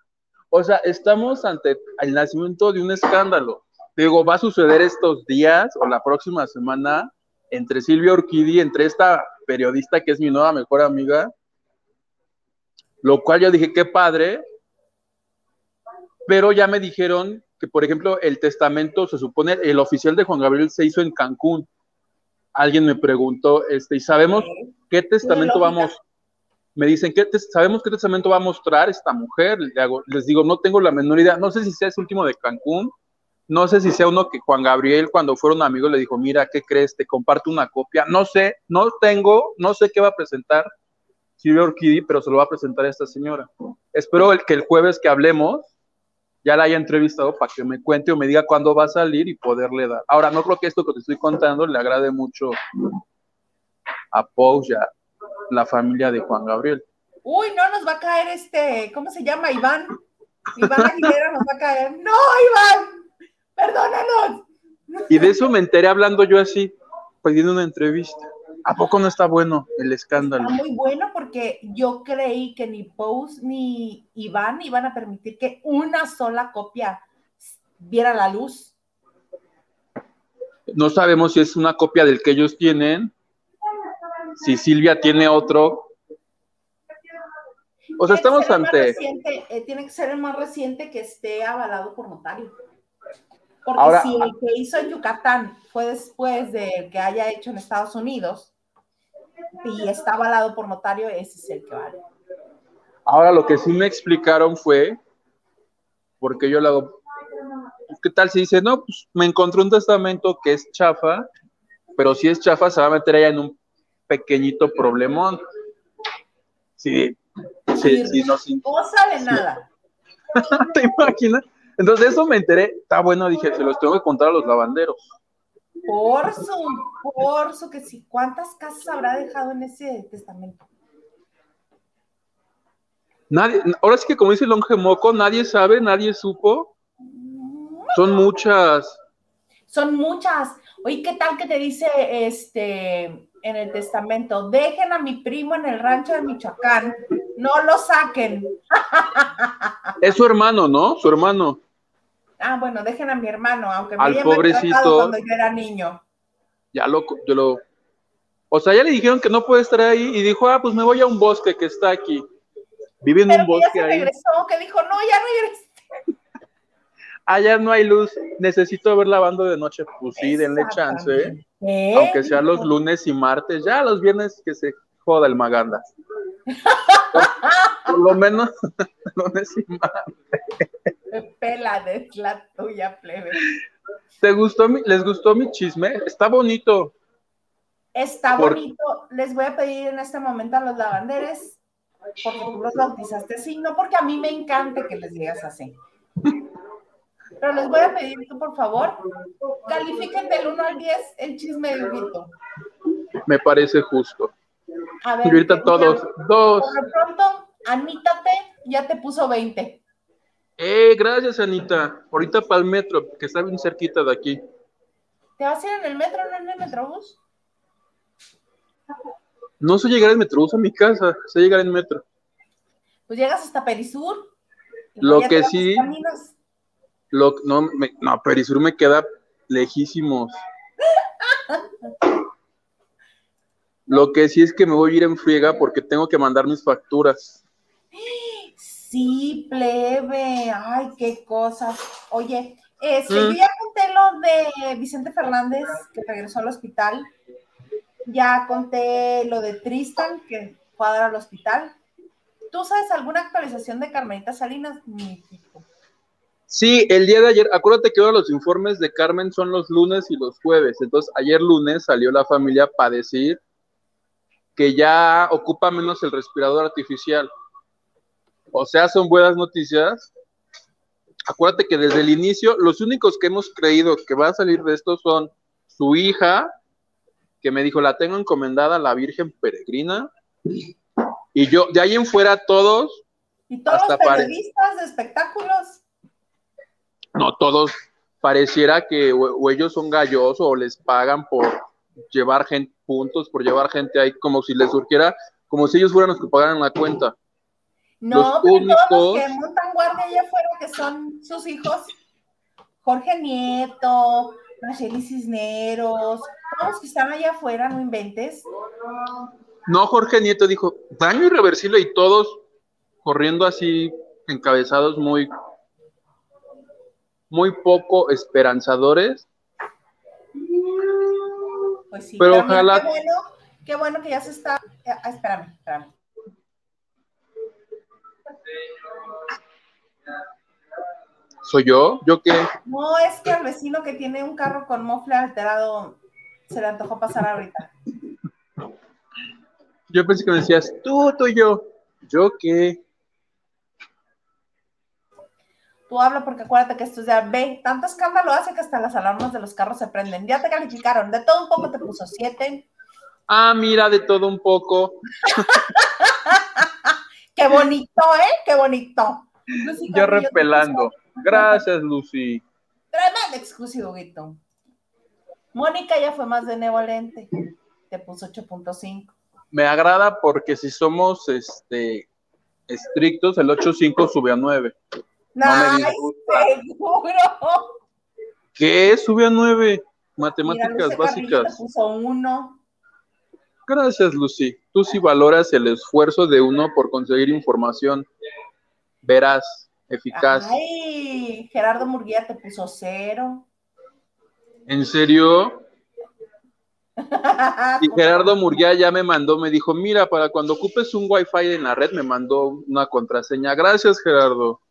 o sea, estamos ante el nacimiento de un escándalo. Digo, va a suceder estos días o la próxima semana entre Silvia Orquídea, entre esta periodista que es mi nueva mejor amiga, lo cual yo dije, qué padre, pero ya me dijeron que, por ejemplo, el testamento, se supone, el oficial de Juan Gabriel se hizo en Cancún. Alguien me preguntó, este, ¿y sabemos qué testamento vamos? Me dicen, ¿qué ¿sabemos qué testamento va a mostrar esta mujer? Les digo, no tengo la menor idea, no sé si sea ese último de Cancún, no sé si sea uno que Juan Gabriel cuando fueron amigos le dijo, mira, ¿qué crees? Te comparto una copia. No sé, no tengo, no sé qué va a presentar Silvia Orquídea, pero se lo va a presentar a esta señora. Espero que el jueves que hablemos ya la haya entrevistado para que me cuente o me diga cuándo va a salir y poderle dar. Ahora, no creo que esto que te estoy contando le agrade mucho a Pau y a la familia de Juan Gabriel. Uy, no nos va a caer este, ¿cómo se llama? Iván. Iván Aguilera nos va a caer. No, Iván, perdónanos. Y de eso me enteré hablando yo así, pidiendo una entrevista. ¿A poco no está bueno el escándalo? Está muy bueno porque yo creí que ni Pose ni Iván iban a permitir que una sola copia viera la luz. No sabemos si es una copia del que ellos tienen, si Silvia tiene otro. O sea, estamos ante. Eh, tiene que ser el más reciente que esté avalado por notario. Porque si el que hizo en Yucatán fue después del que haya hecho en Estados Unidos, y está avalado por notario, ese es el que vale. Ahora lo que sí me explicaron fue, porque yo le hago, ¿qué tal si dice, no, pues me encontré un testamento que es chafa, pero si es chafa se va a meter allá en un pequeñito problemón. Sí, sí, sí, no, no sale nada. ¿Te imaginas? Entonces eso me enteré, está bueno, dije, se los tengo que contar a los lavanderos. Por su, por su que sí. ¿Cuántas casas habrá dejado en ese testamento? Nadie, ahora sí que como dice longe moco, nadie sabe, nadie supo. Son muchas. Son muchas. Oye, ¿qué tal que te dice este en el testamento? Dejen a mi primo en el rancho de Michoacán, no lo saquen. Es su hermano, ¿no? Su hermano. Ah, bueno, dejen a mi hermano, aunque me al pobrecito cuando yo era niño. Ya lo, yo lo, o sea, ya le dijeron que no puede estar ahí y dijo, ah, pues me voy a un bosque que está aquí. Vive en un bosque ya ahí. regresó, que dijo, no, ya regresé. Allá no hay luz, necesito ver lavando de noche. Pues sí, denle chance, ¿eh? aunque sea los lunes y martes, ya los viernes que se joda el Maganda. por, lo menos lunes y martes pela de la tuya, plebe. ¿Te gustó mi, ¿Les gustó mi chisme? Está bonito. Está bonito. Les voy a pedir en este momento a los lavanderes, porque tú los bautizaste así, no porque a mí me encante que les digas así. Pero les voy a pedir que, por favor, califiquen del 1 al 10 el chisme de Huguito. Me parece justo. A ver, ahorita todos, dos. Por lo pronto, Anítate Ya te puso 20. Eh, gracias, Anita. Ahorita para el metro, que está bien cerquita de aquí. ¿Te vas a ir en el metro, no en el metrobús? No sé llegar en metrobús a mi casa, sé llegar en metro. Pues llegas hasta Perisur. Lo que sí. Lo, no, me, no, Perisur me queda lejísimos. Lo que sí es que me voy a ir en friega porque tengo que mandar mis facturas. Sí, plebe. Ay, qué cosas. Oye, este, yo ya conté lo de Vicente Fernández, que regresó al hospital. Ya conté lo de Tristan, que fue a dar al hospital. ¿Tú sabes alguna actualización de Carmenita Salinas? Mi Sí, el día de ayer, acuérdate que ahora los informes de Carmen son los lunes y los jueves. Entonces, ayer lunes salió la familia para decir que ya ocupa menos el respirador artificial. O sea, son buenas noticias. Acuérdate que desde el inicio, los únicos que hemos creído que va a salir de esto son su hija, que me dijo, la tengo encomendada a la Virgen Peregrina, y yo, de ahí en fuera, todos. ¿Y todos los periodistas de espectáculos? No, todos. Pareciera que o, ellos son gallos o les pagan por llevar gente, puntos, por llevar gente ahí, como si les surgiera, como si ellos fueran los que pagaran la cuenta. No, pero únicos... todos los que montan guardia allá afuera, que son sus hijos, Jorge Nieto, Rachel Cisneros, todos que están allá afuera, no inventes. No, Jorge Nieto dijo, daño irreversible y todos corriendo así encabezados muy muy poco esperanzadores. Pues sí, pero ojalá. Qué bueno, qué bueno que ya se está. Ah, espérame, espérame. ¿Soy yo? ¿Yo qué? No, es que al vecino que tiene un carro con mofle alterado se le antojó pasar ahorita. Yo pensé que me decías, tú, tú y yo. ¿Yo qué? Tú habla porque acuérdate que esto es ya ve, tanto escándalo hace que hasta las alarmas de los carros se prenden. Ya te calificaron, de todo un poco te puso siete. Ah, mira, de todo un poco. Qué bonito, ¿eh? Qué bonito. yo repelando. Gracias, Lucy. Tremendo exclusivo, Guito. Mónica ya fue más benevolente. Te puso 8.5. Me agrada porque si somos este estrictos, el 8.5 sube a 9. No, me seguro. ¿Qué? Sube a 9. Matemáticas básicas. Puso uno. Gracias, Lucy. Tú sí valoras el esfuerzo de uno por conseguir información veraz, eficaz. Ay, Gerardo Murguía te puso cero. ¿En serio? y Gerardo Murguía ya me mandó, me dijo, mira, para cuando ocupes un wifi en la red, me mandó una contraseña. Gracias, Gerardo.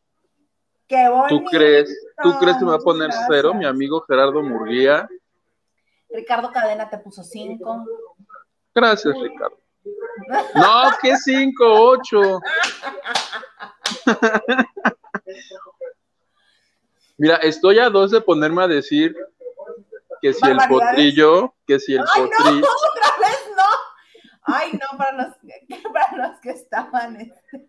Qué bonito. ¿Tú crees, ¿Tú crees que me va a poner cero, mi amigo Gerardo Murguía? Ricardo Cadena te puso cinco. Gracias, Ricardo. No, ¿qué cinco? Ocho. Mira, estoy a dos de ponerme a decir que si el potrillo, que si el potrillo. No, otra vez no. Ay, no, para los, para los que estaban, este,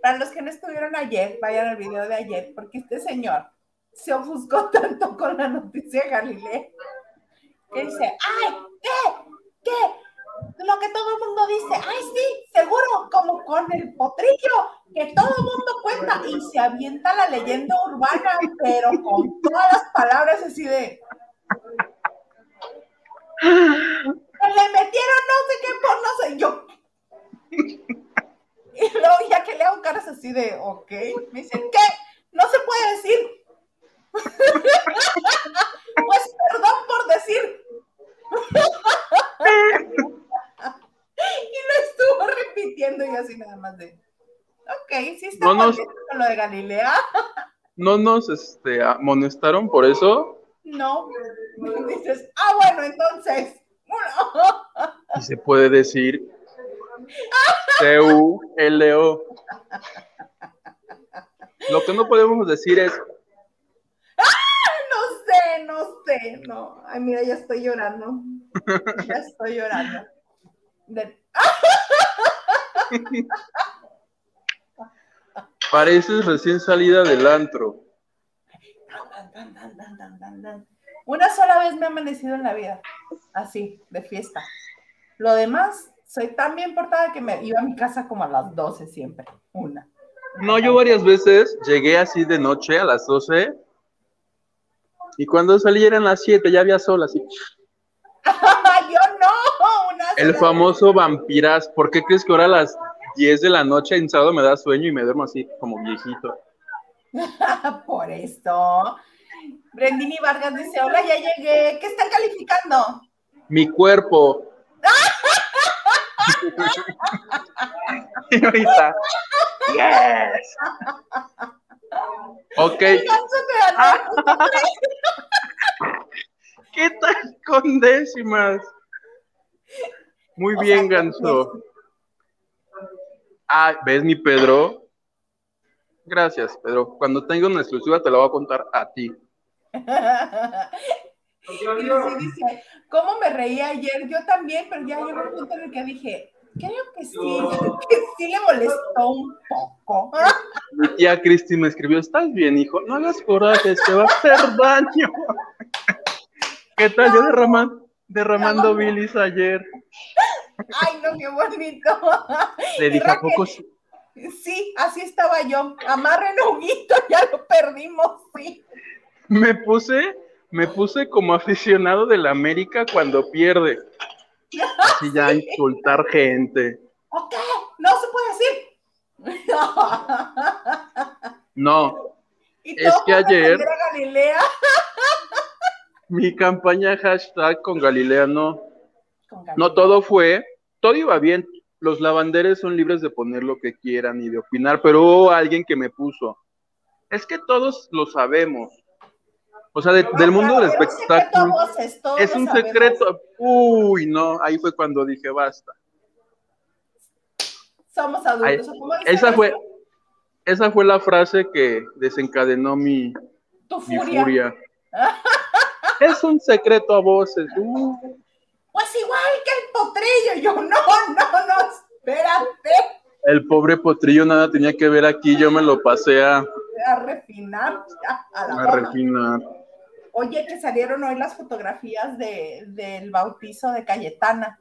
para los que no estuvieron ayer, vayan al video de ayer, porque este señor se ofuscó tanto con la noticia de Galileo que dice, ay, ¿qué? ¿Qué? Lo que todo el mundo dice, ay, sí, seguro, como con el potrillo, que todo el mundo cuenta y se avienta la leyenda urbana, pero con todas las palabras así de le metieron no sé qué por no sé yo. Y luego ya que le hago caras así de, ok, me dicen, ¿qué? No se puede decir. pues perdón por decir. y lo estuvo repitiendo y así nada más de, ok, sí está no nos, con lo de Galilea. ¿No nos este, amonestaron por eso? No. Dices, ah, bueno, entonces. Y se puede decir C-U-L-O. Lo que no podemos decir es. No sé, no sé, no. Ay, mira, ya estoy llorando. Ya estoy llorando. Pareces recién salida del antro. Una sola vez me ha amanecido en la vida, así, de fiesta. Lo demás, soy tan bien portada que me iba a mi casa como a las 12 siempre, una. No, yo varias veces llegué así de noche a las 12 y cuando salí eran las 7, ya había sol así. yo no, El famoso vampiras, ¿por qué crees que ahora a las 10 de la noche en sábado me da sueño y me duermo así como viejito? Por esto. Brendini Vargas dice, hola, ya llegué. ¿Qué están calificando? Mi cuerpo. y ahorita. Yes. Ok. ¿Qué tal con décimas? Muy bien, Ganso. Ah, ¿ves mi Pedro? Gracias, Pedro. Cuando tenga una exclusiva te la voy a contar a ti. ¿Cómo me reí ayer? Yo también, pero ya llegó un punto en el que dije, creo que sí, que sí le molestó un poco. Mi tía Cristi me escribió, ¿estás bien, hijo? No hagas coraje, te va a hacer daño. ¿Qué tal? Yo derramando, derramando bilis ayer. Ay, no, qué bonito. Le dije, ¿a poco sí? Sí, así estaba yo. Amarren Huguito, ya lo perdimos, sí. Me puse, me puse como aficionado del América cuando pierde. Así ya insultar gente. Ok, no se puede decir. No. es que ayer. Mi campaña hashtag con Galilea no. No todo fue, todo iba bien. Los lavanderes son libres de poner lo que quieran y de opinar, pero hubo alguien que me puso. Es que todos lo sabemos. O sea, del mundo del espectáculo. es un secreto. Uy, no, ahí fue cuando dije basta. Somos adultos. esa fue, esa fue la frase que desencadenó mi, furia. es un secreto a voces. Uh. Pues igual que el potrillo. Yo, no, no, no, espérate. El pobre potrillo nada tenía que ver aquí, yo me lo pasé a... A refinar. A, refinar. Oye, que salieron hoy las fotografías de, del bautizo de Cayetana.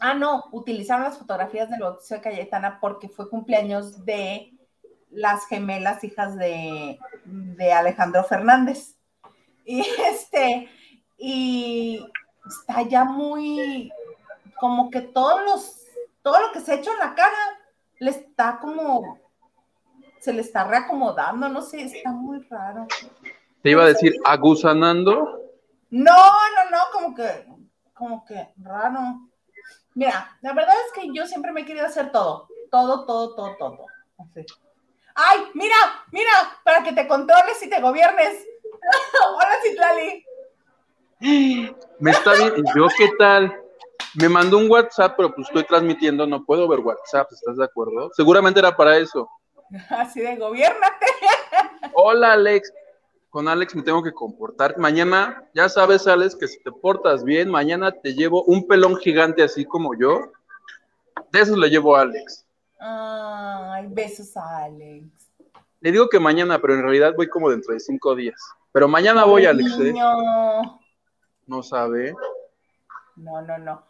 Ah, no, utilizaron las fotografías del bautizo de Cayetana porque fue cumpleaños de las gemelas hijas de, de Alejandro Fernández. Y este, y está ya muy, como que todos los, todo lo que se ha hecho en la cara le está como, se le está reacomodando, no sé, está muy raro. ¿Te iba a decir agusanando? No, no, no, como que, como que raro. Mira, la verdad es que yo siempre me he querido hacer todo, todo, todo, todo, todo. Ay, mira, mira, para que te controles y te gobiernes. Hola, Citlali. Me está bien. ¿Yo qué tal? Me mandó un WhatsApp, pero pues estoy transmitiendo, no puedo ver WhatsApp, ¿estás de acuerdo? Seguramente era para eso. Así de gobiernate. Hola, Alex. Con Alex me tengo que comportar. Mañana, ya sabes, Alex, que si te portas bien, mañana te llevo un pelón gigante así como yo. De esos le llevo a Alex. Ay, besos a Alex. Le digo que mañana, pero en realidad voy como dentro de cinco días. Pero mañana voy, Alex. ¿eh? No sabe. No, no, no.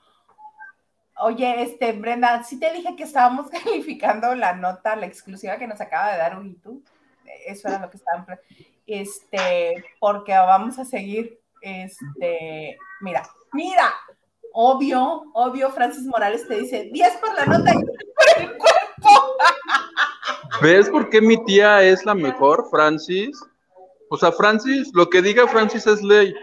Oye, este, Brenda, sí te dije que estábamos calificando la nota, la exclusiva que nos acaba de dar un YouTube. Eso era lo que estaban. Este, porque vamos a seguir. Este, mira, mira, obvio, obvio, Francis Morales te dice 10 por la nota y por el cuerpo. ¿Ves por qué mi tía es la mejor, Francis? O sea, Francis, lo que diga Francis es ley.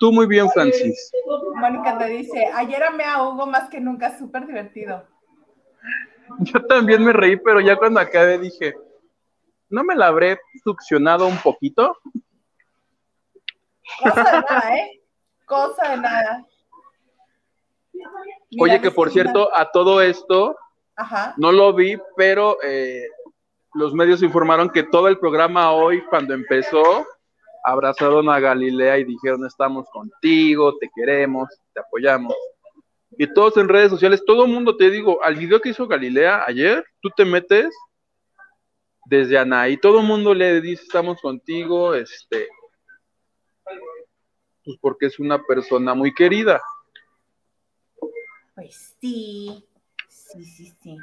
Tú muy bien, Francis. Mónica te dice, ayer amé a Hugo más que nunca, súper divertido. Yo también me reí, pero ya cuando acabé dije, ¿no me la habré succionado un poquito? Cosa de nada, ¿eh? Cosa de nada. Oye, que por cierto, a todo esto, no lo vi, pero eh, los medios informaron que todo el programa hoy, cuando empezó, abrazaron a Galilea y dijeron, estamos contigo, te queremos, te apoyamos. y todos en redes sociales, todo el mundo te digo, al video que hizo Galilea ayer, tú te metes desde Anaí, todo el mundo le dice, estamos contigo, este, pues porque es una persona muy querida. Pues sí, sí, sí, sí.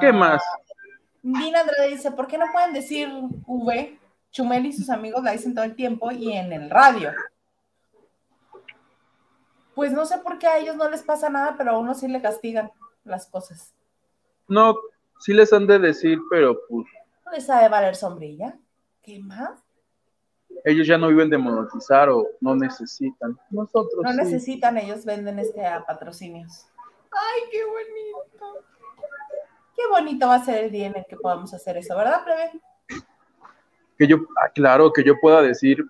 ¿Qué Ah, más? Dina Andrade dice, ¿por qué no pueden decir V? Chumel y sus amigos la dicen todo el tiempo y en el radio. Pues no sé por qué a ellos no les pasa nada, pero a uno sí le castigan las cosas. No, sí les han de decir, pero pues ¿No les sabe valer sombrilla? ¿Qué más? ellos ya no viven de monetizar o no necesitan. Nosotros No sí. necesitan, ellos venden este a patrocinios. ¡Ay, qué bonito! Qué bonito va a ser el día en el que podamos hacer eso, ¿verdad, plebe? Que yo, ah, claro, que yo pueda decir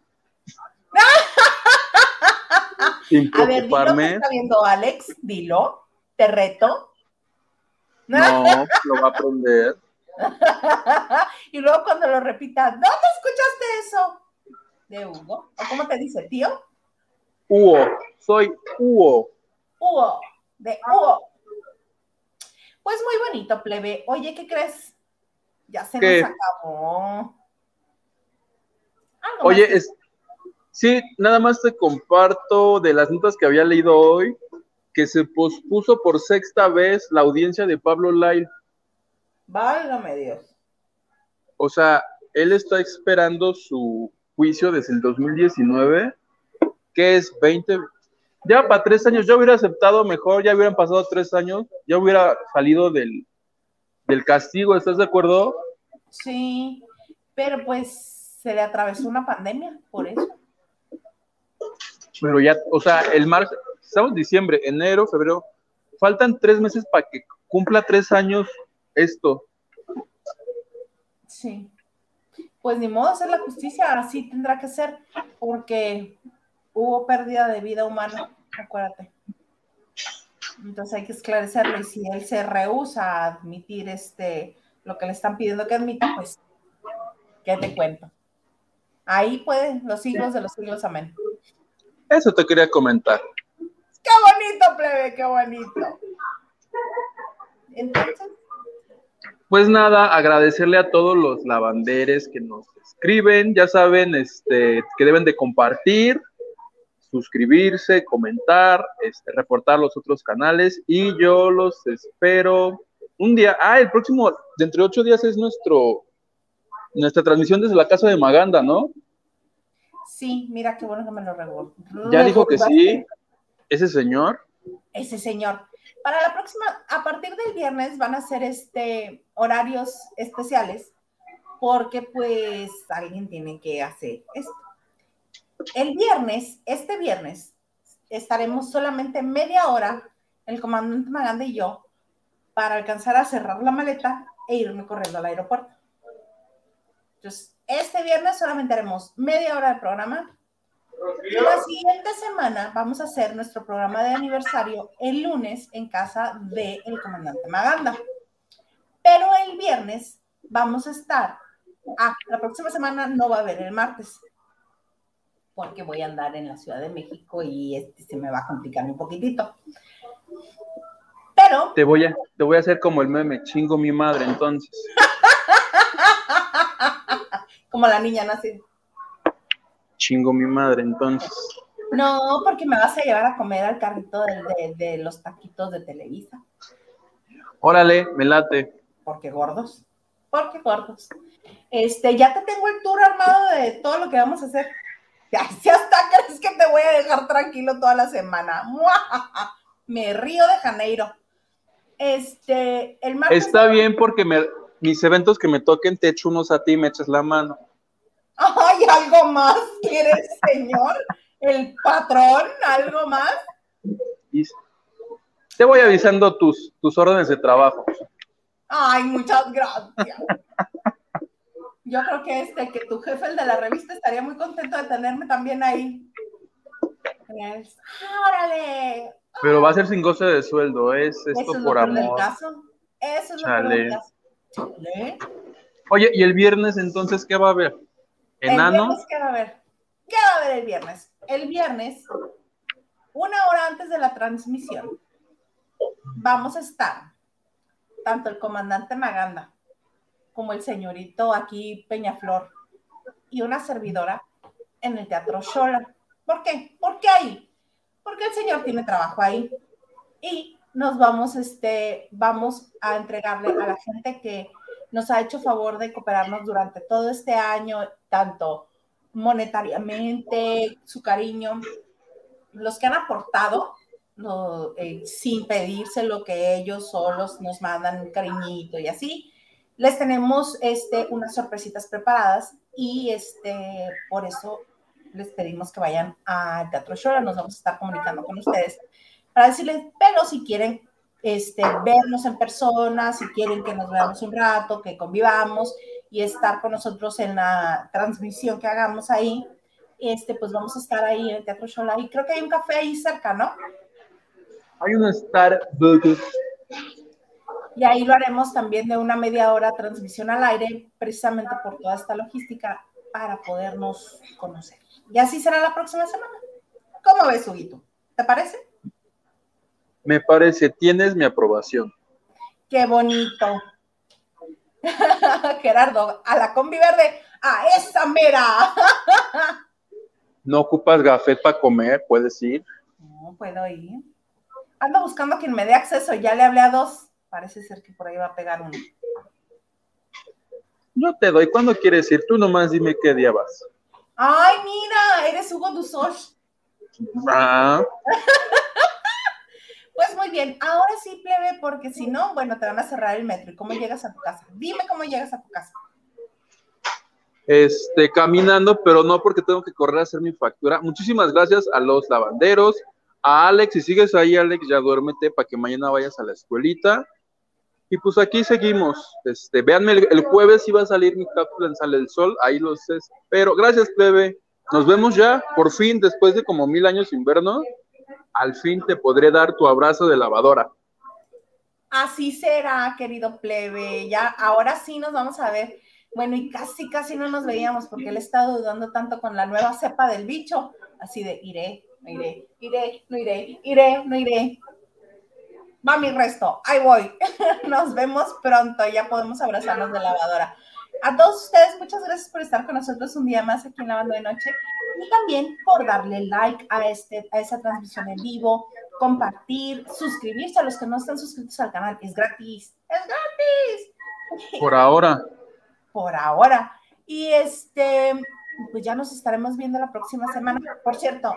sin A ver, dilo que preocuparme. está viendo Alex, dilo, te reto. No, lo va a aprender. y luego cuando lo repita, ¿dónde escuchaste eso? De Hugo. ¿O cómo te dice, tío? Hugo, soy Hugo. Hugo, de Hugo. Pues muy bonito, plebe. Oye, ¿qué crees? Ya se ¿Qué? nos acabó. Algo Oye, más que- es, sí, nada más te comparto de las notas que había leído hoy, que se pospuso por sexta vez la audiencia de Pablo Lyle. Válgame Dios. O sea, él está esperando su juicio desde el 2019, que es 20, ya para tres años, ya hubiera aceptado mejor, ya hubieran pasado tres años, ya hubiera salido del, del castigo, ¿estás de acuerdo? Sí, pero pues se le atravesó una pandemia, por eso. Pero ya, o sea, el marzo, estamos en diciembre, enero, febrero, faltan tres meses para que cumpla tres años esto. Sí. Pues ni modo hacer la justicia, así tendrá que ser, porque hubo pérdida de vida humana, acuérdate. Entonces hay que esclarecerlo y si él se rehúsa a admitir este lo que le están pidiendo que admita, pues, ¿qué te cuento? Ahí puede, los siglos de los siglos, amén. Eso te quería comentar. ¡Qué bonito, plebe! ¡Qué bonito! Entonces, Pues nada, agradecerle a todos los lavanderes que nos escriben, ya saben, este, que deben de compartir, suscribirse, comentar, este, reportar los otros canales y yo los espero un día. Ah, el próximo, dentro de ocho días es nuestro nuestra transmisión desde la casa de Maganda, ¿no? Sí, mira qué bueno que me lo recuerdo. Ya dijo que sí, ese señor. ese señor. Para la próxima, a partir del viernes van a ser este horarios especiales porque pues alguien tiene que hacer esto. El viernes, este viernes, estaremos solamente media hora, el comandante Maganda y yo, para alcanzar a cerrar la maleta e irme corriendo al aeropuerto. Entonces, este viernes solamente haremos media hora de programa y la siguiente semana vamos a hacer nuestro programa de aniversario el lunes en casa del comandante Maganda. Pero el viernes vamos a estar. Ah, la próxima semana no va a haber el martes. Porque voy a andar en la Ciudad de México y este se me va a complicar un poquitito. Pero Te voy a, te voy a hacer como el meme, chingo mi madre, entonces. como la niña nace. Chingo mi madre, entonces. No, porque me vas a llevar a comer al carrito de, de- de los taquitos de Televisa. Órale, me late. Porque gordos. Porque gordos. Este, ya te tengo el tour armado de todo lo que vamos a hacer. Ya, si hasta crees que te voy a dejar tranquilo toda la semana. ¡Muajaja! Me río de Janeiro. Este, el martes. Está bien porque me, mis eventos que me toquen te echo unos a ti y me echas la mano. Ay, algo más quieres, señor. El patrón, algo más. Te voy avisando tus, tus órdenes de trabajo. Ay, muchas gracias. Yo creo que este, que tu jefe, el de la revista, estaría muy contento de tenerme también ahí. "Ah, ¡Órale! Pero va a ser sin goce de sueldo, es Eso esto es lo por peor del amor. caso. Eso es lo del caso. Chale. Oye, ¿y el viernes entonces qué va a haber? El ¿Enano? viernes, ¿qué va a haber? ¿Qué va a haber el viernes? El viernes una hora antes de la transmisión, vamos a estar tanto el comandante Maganda como el señorito aquí Peñaflor y una servidora en el Teatro Shola. ¿Por qué? ¿Por qué ahí? Porque el señor tiene trabajo ahí. Y nos vamos, este, vamos a entregarle a la gente que nos ha hecho favor de cooperarnos durante todo este año, tanto monetariamente, su cariño, los que han aportado eh, sin pedirse lo que ellos solos nos mandan un cariñito y así. Les tenemos este, unas sorpresitas preparadas y este, por eso les pedimos que vayan al Teatro Shora, nos vamos a estar comunicando con ustedes para decirles, pero si quieren este, vernos en persona, si quieren que nos veamos un rato, que convivamos y estar con nosotros en la transmisión que hagamos ahí, este, pues vamos a estar ahí en el Teatro Shola y creo que hay un café ahí cerca, ¿no? Hay un Starbucks. Y ahí lo haremos también de una media hora transmisión al aire, precisamente por toda esta logística para podernos conocer. Y así será la próxima semana. ¿Cómo ves, Huguito? ¿Te parece? Me parece, tienes mi aprobación. Qué bonito. Gerardo, a la combi verde, a esa mera. no ocupas gafet para comer, puedes ir. No, puedo ir. Ando buscando quien me dé acceso, ya le hablé a dos. Parece ser que por ahí va a pegar uno. Yo te doy, ¿cuándo quieres ir? Tú nomás dime qué día vas. Ay, mira, eres Hugo Dusosh. Ah. pues muy bien, ahora sí, plebe, porque si no, bueno, te van a cerrar el metro. ¿Y cómo llegas a tu casa? Dime cómo llegas a tu casa. Este, caminando, pero no porque tengo que correr a hacer mi factura. Muchísimas gracias a los lavanderos, a Alex, si sigues ahí, Alex, ya duérmete para que mañana vayas a la escuelita. Y pues aquí seguimos. Este, véanme, el, jueves iba a salir mi cápsula en Sale el Sol, ahí lo sé. Pero gracias, plebe. Nos vemos ya, por fin, después de como mil años invierno. Al fin te podré dar tu abrazo de lavadora. Así será, querido plebe. Ya, ahora sí nos vamos a ver. Bueno, y casi, casi no nos veíamos porque él estado dudando tanto con la nueva cepa del bicho. Así de iré, no iré, iré, no iré, iré, no iré va mi resto, ahí voy. Nos vemos pronto, ya podemos abrazarnos de lavadora. A todos ustedes, muchas gracias por estar con nosotros un día más aquí en Lavando de Noche y también por darle like a, este, a esa transmisión en vivo, compartir, suscribirse a los que no están suscritos al canal. Es gratis, es gratis. Por ahora. Por ahora. Y este, pues ya nos estaremos viendo la próxima semana. Por cierto,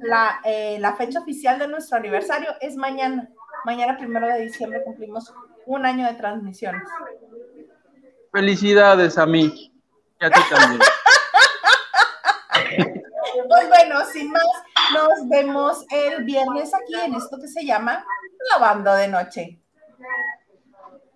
la, eh, la fecha oficial de nuestro aniversario es mañana. Mañana, primero de diciembre, cumplimos un año de transmisiones. Felicidades a mí y a ti también. pues bueno, sin más, nos vemos el viernes aquí en esto que se llama Lavando de Noche.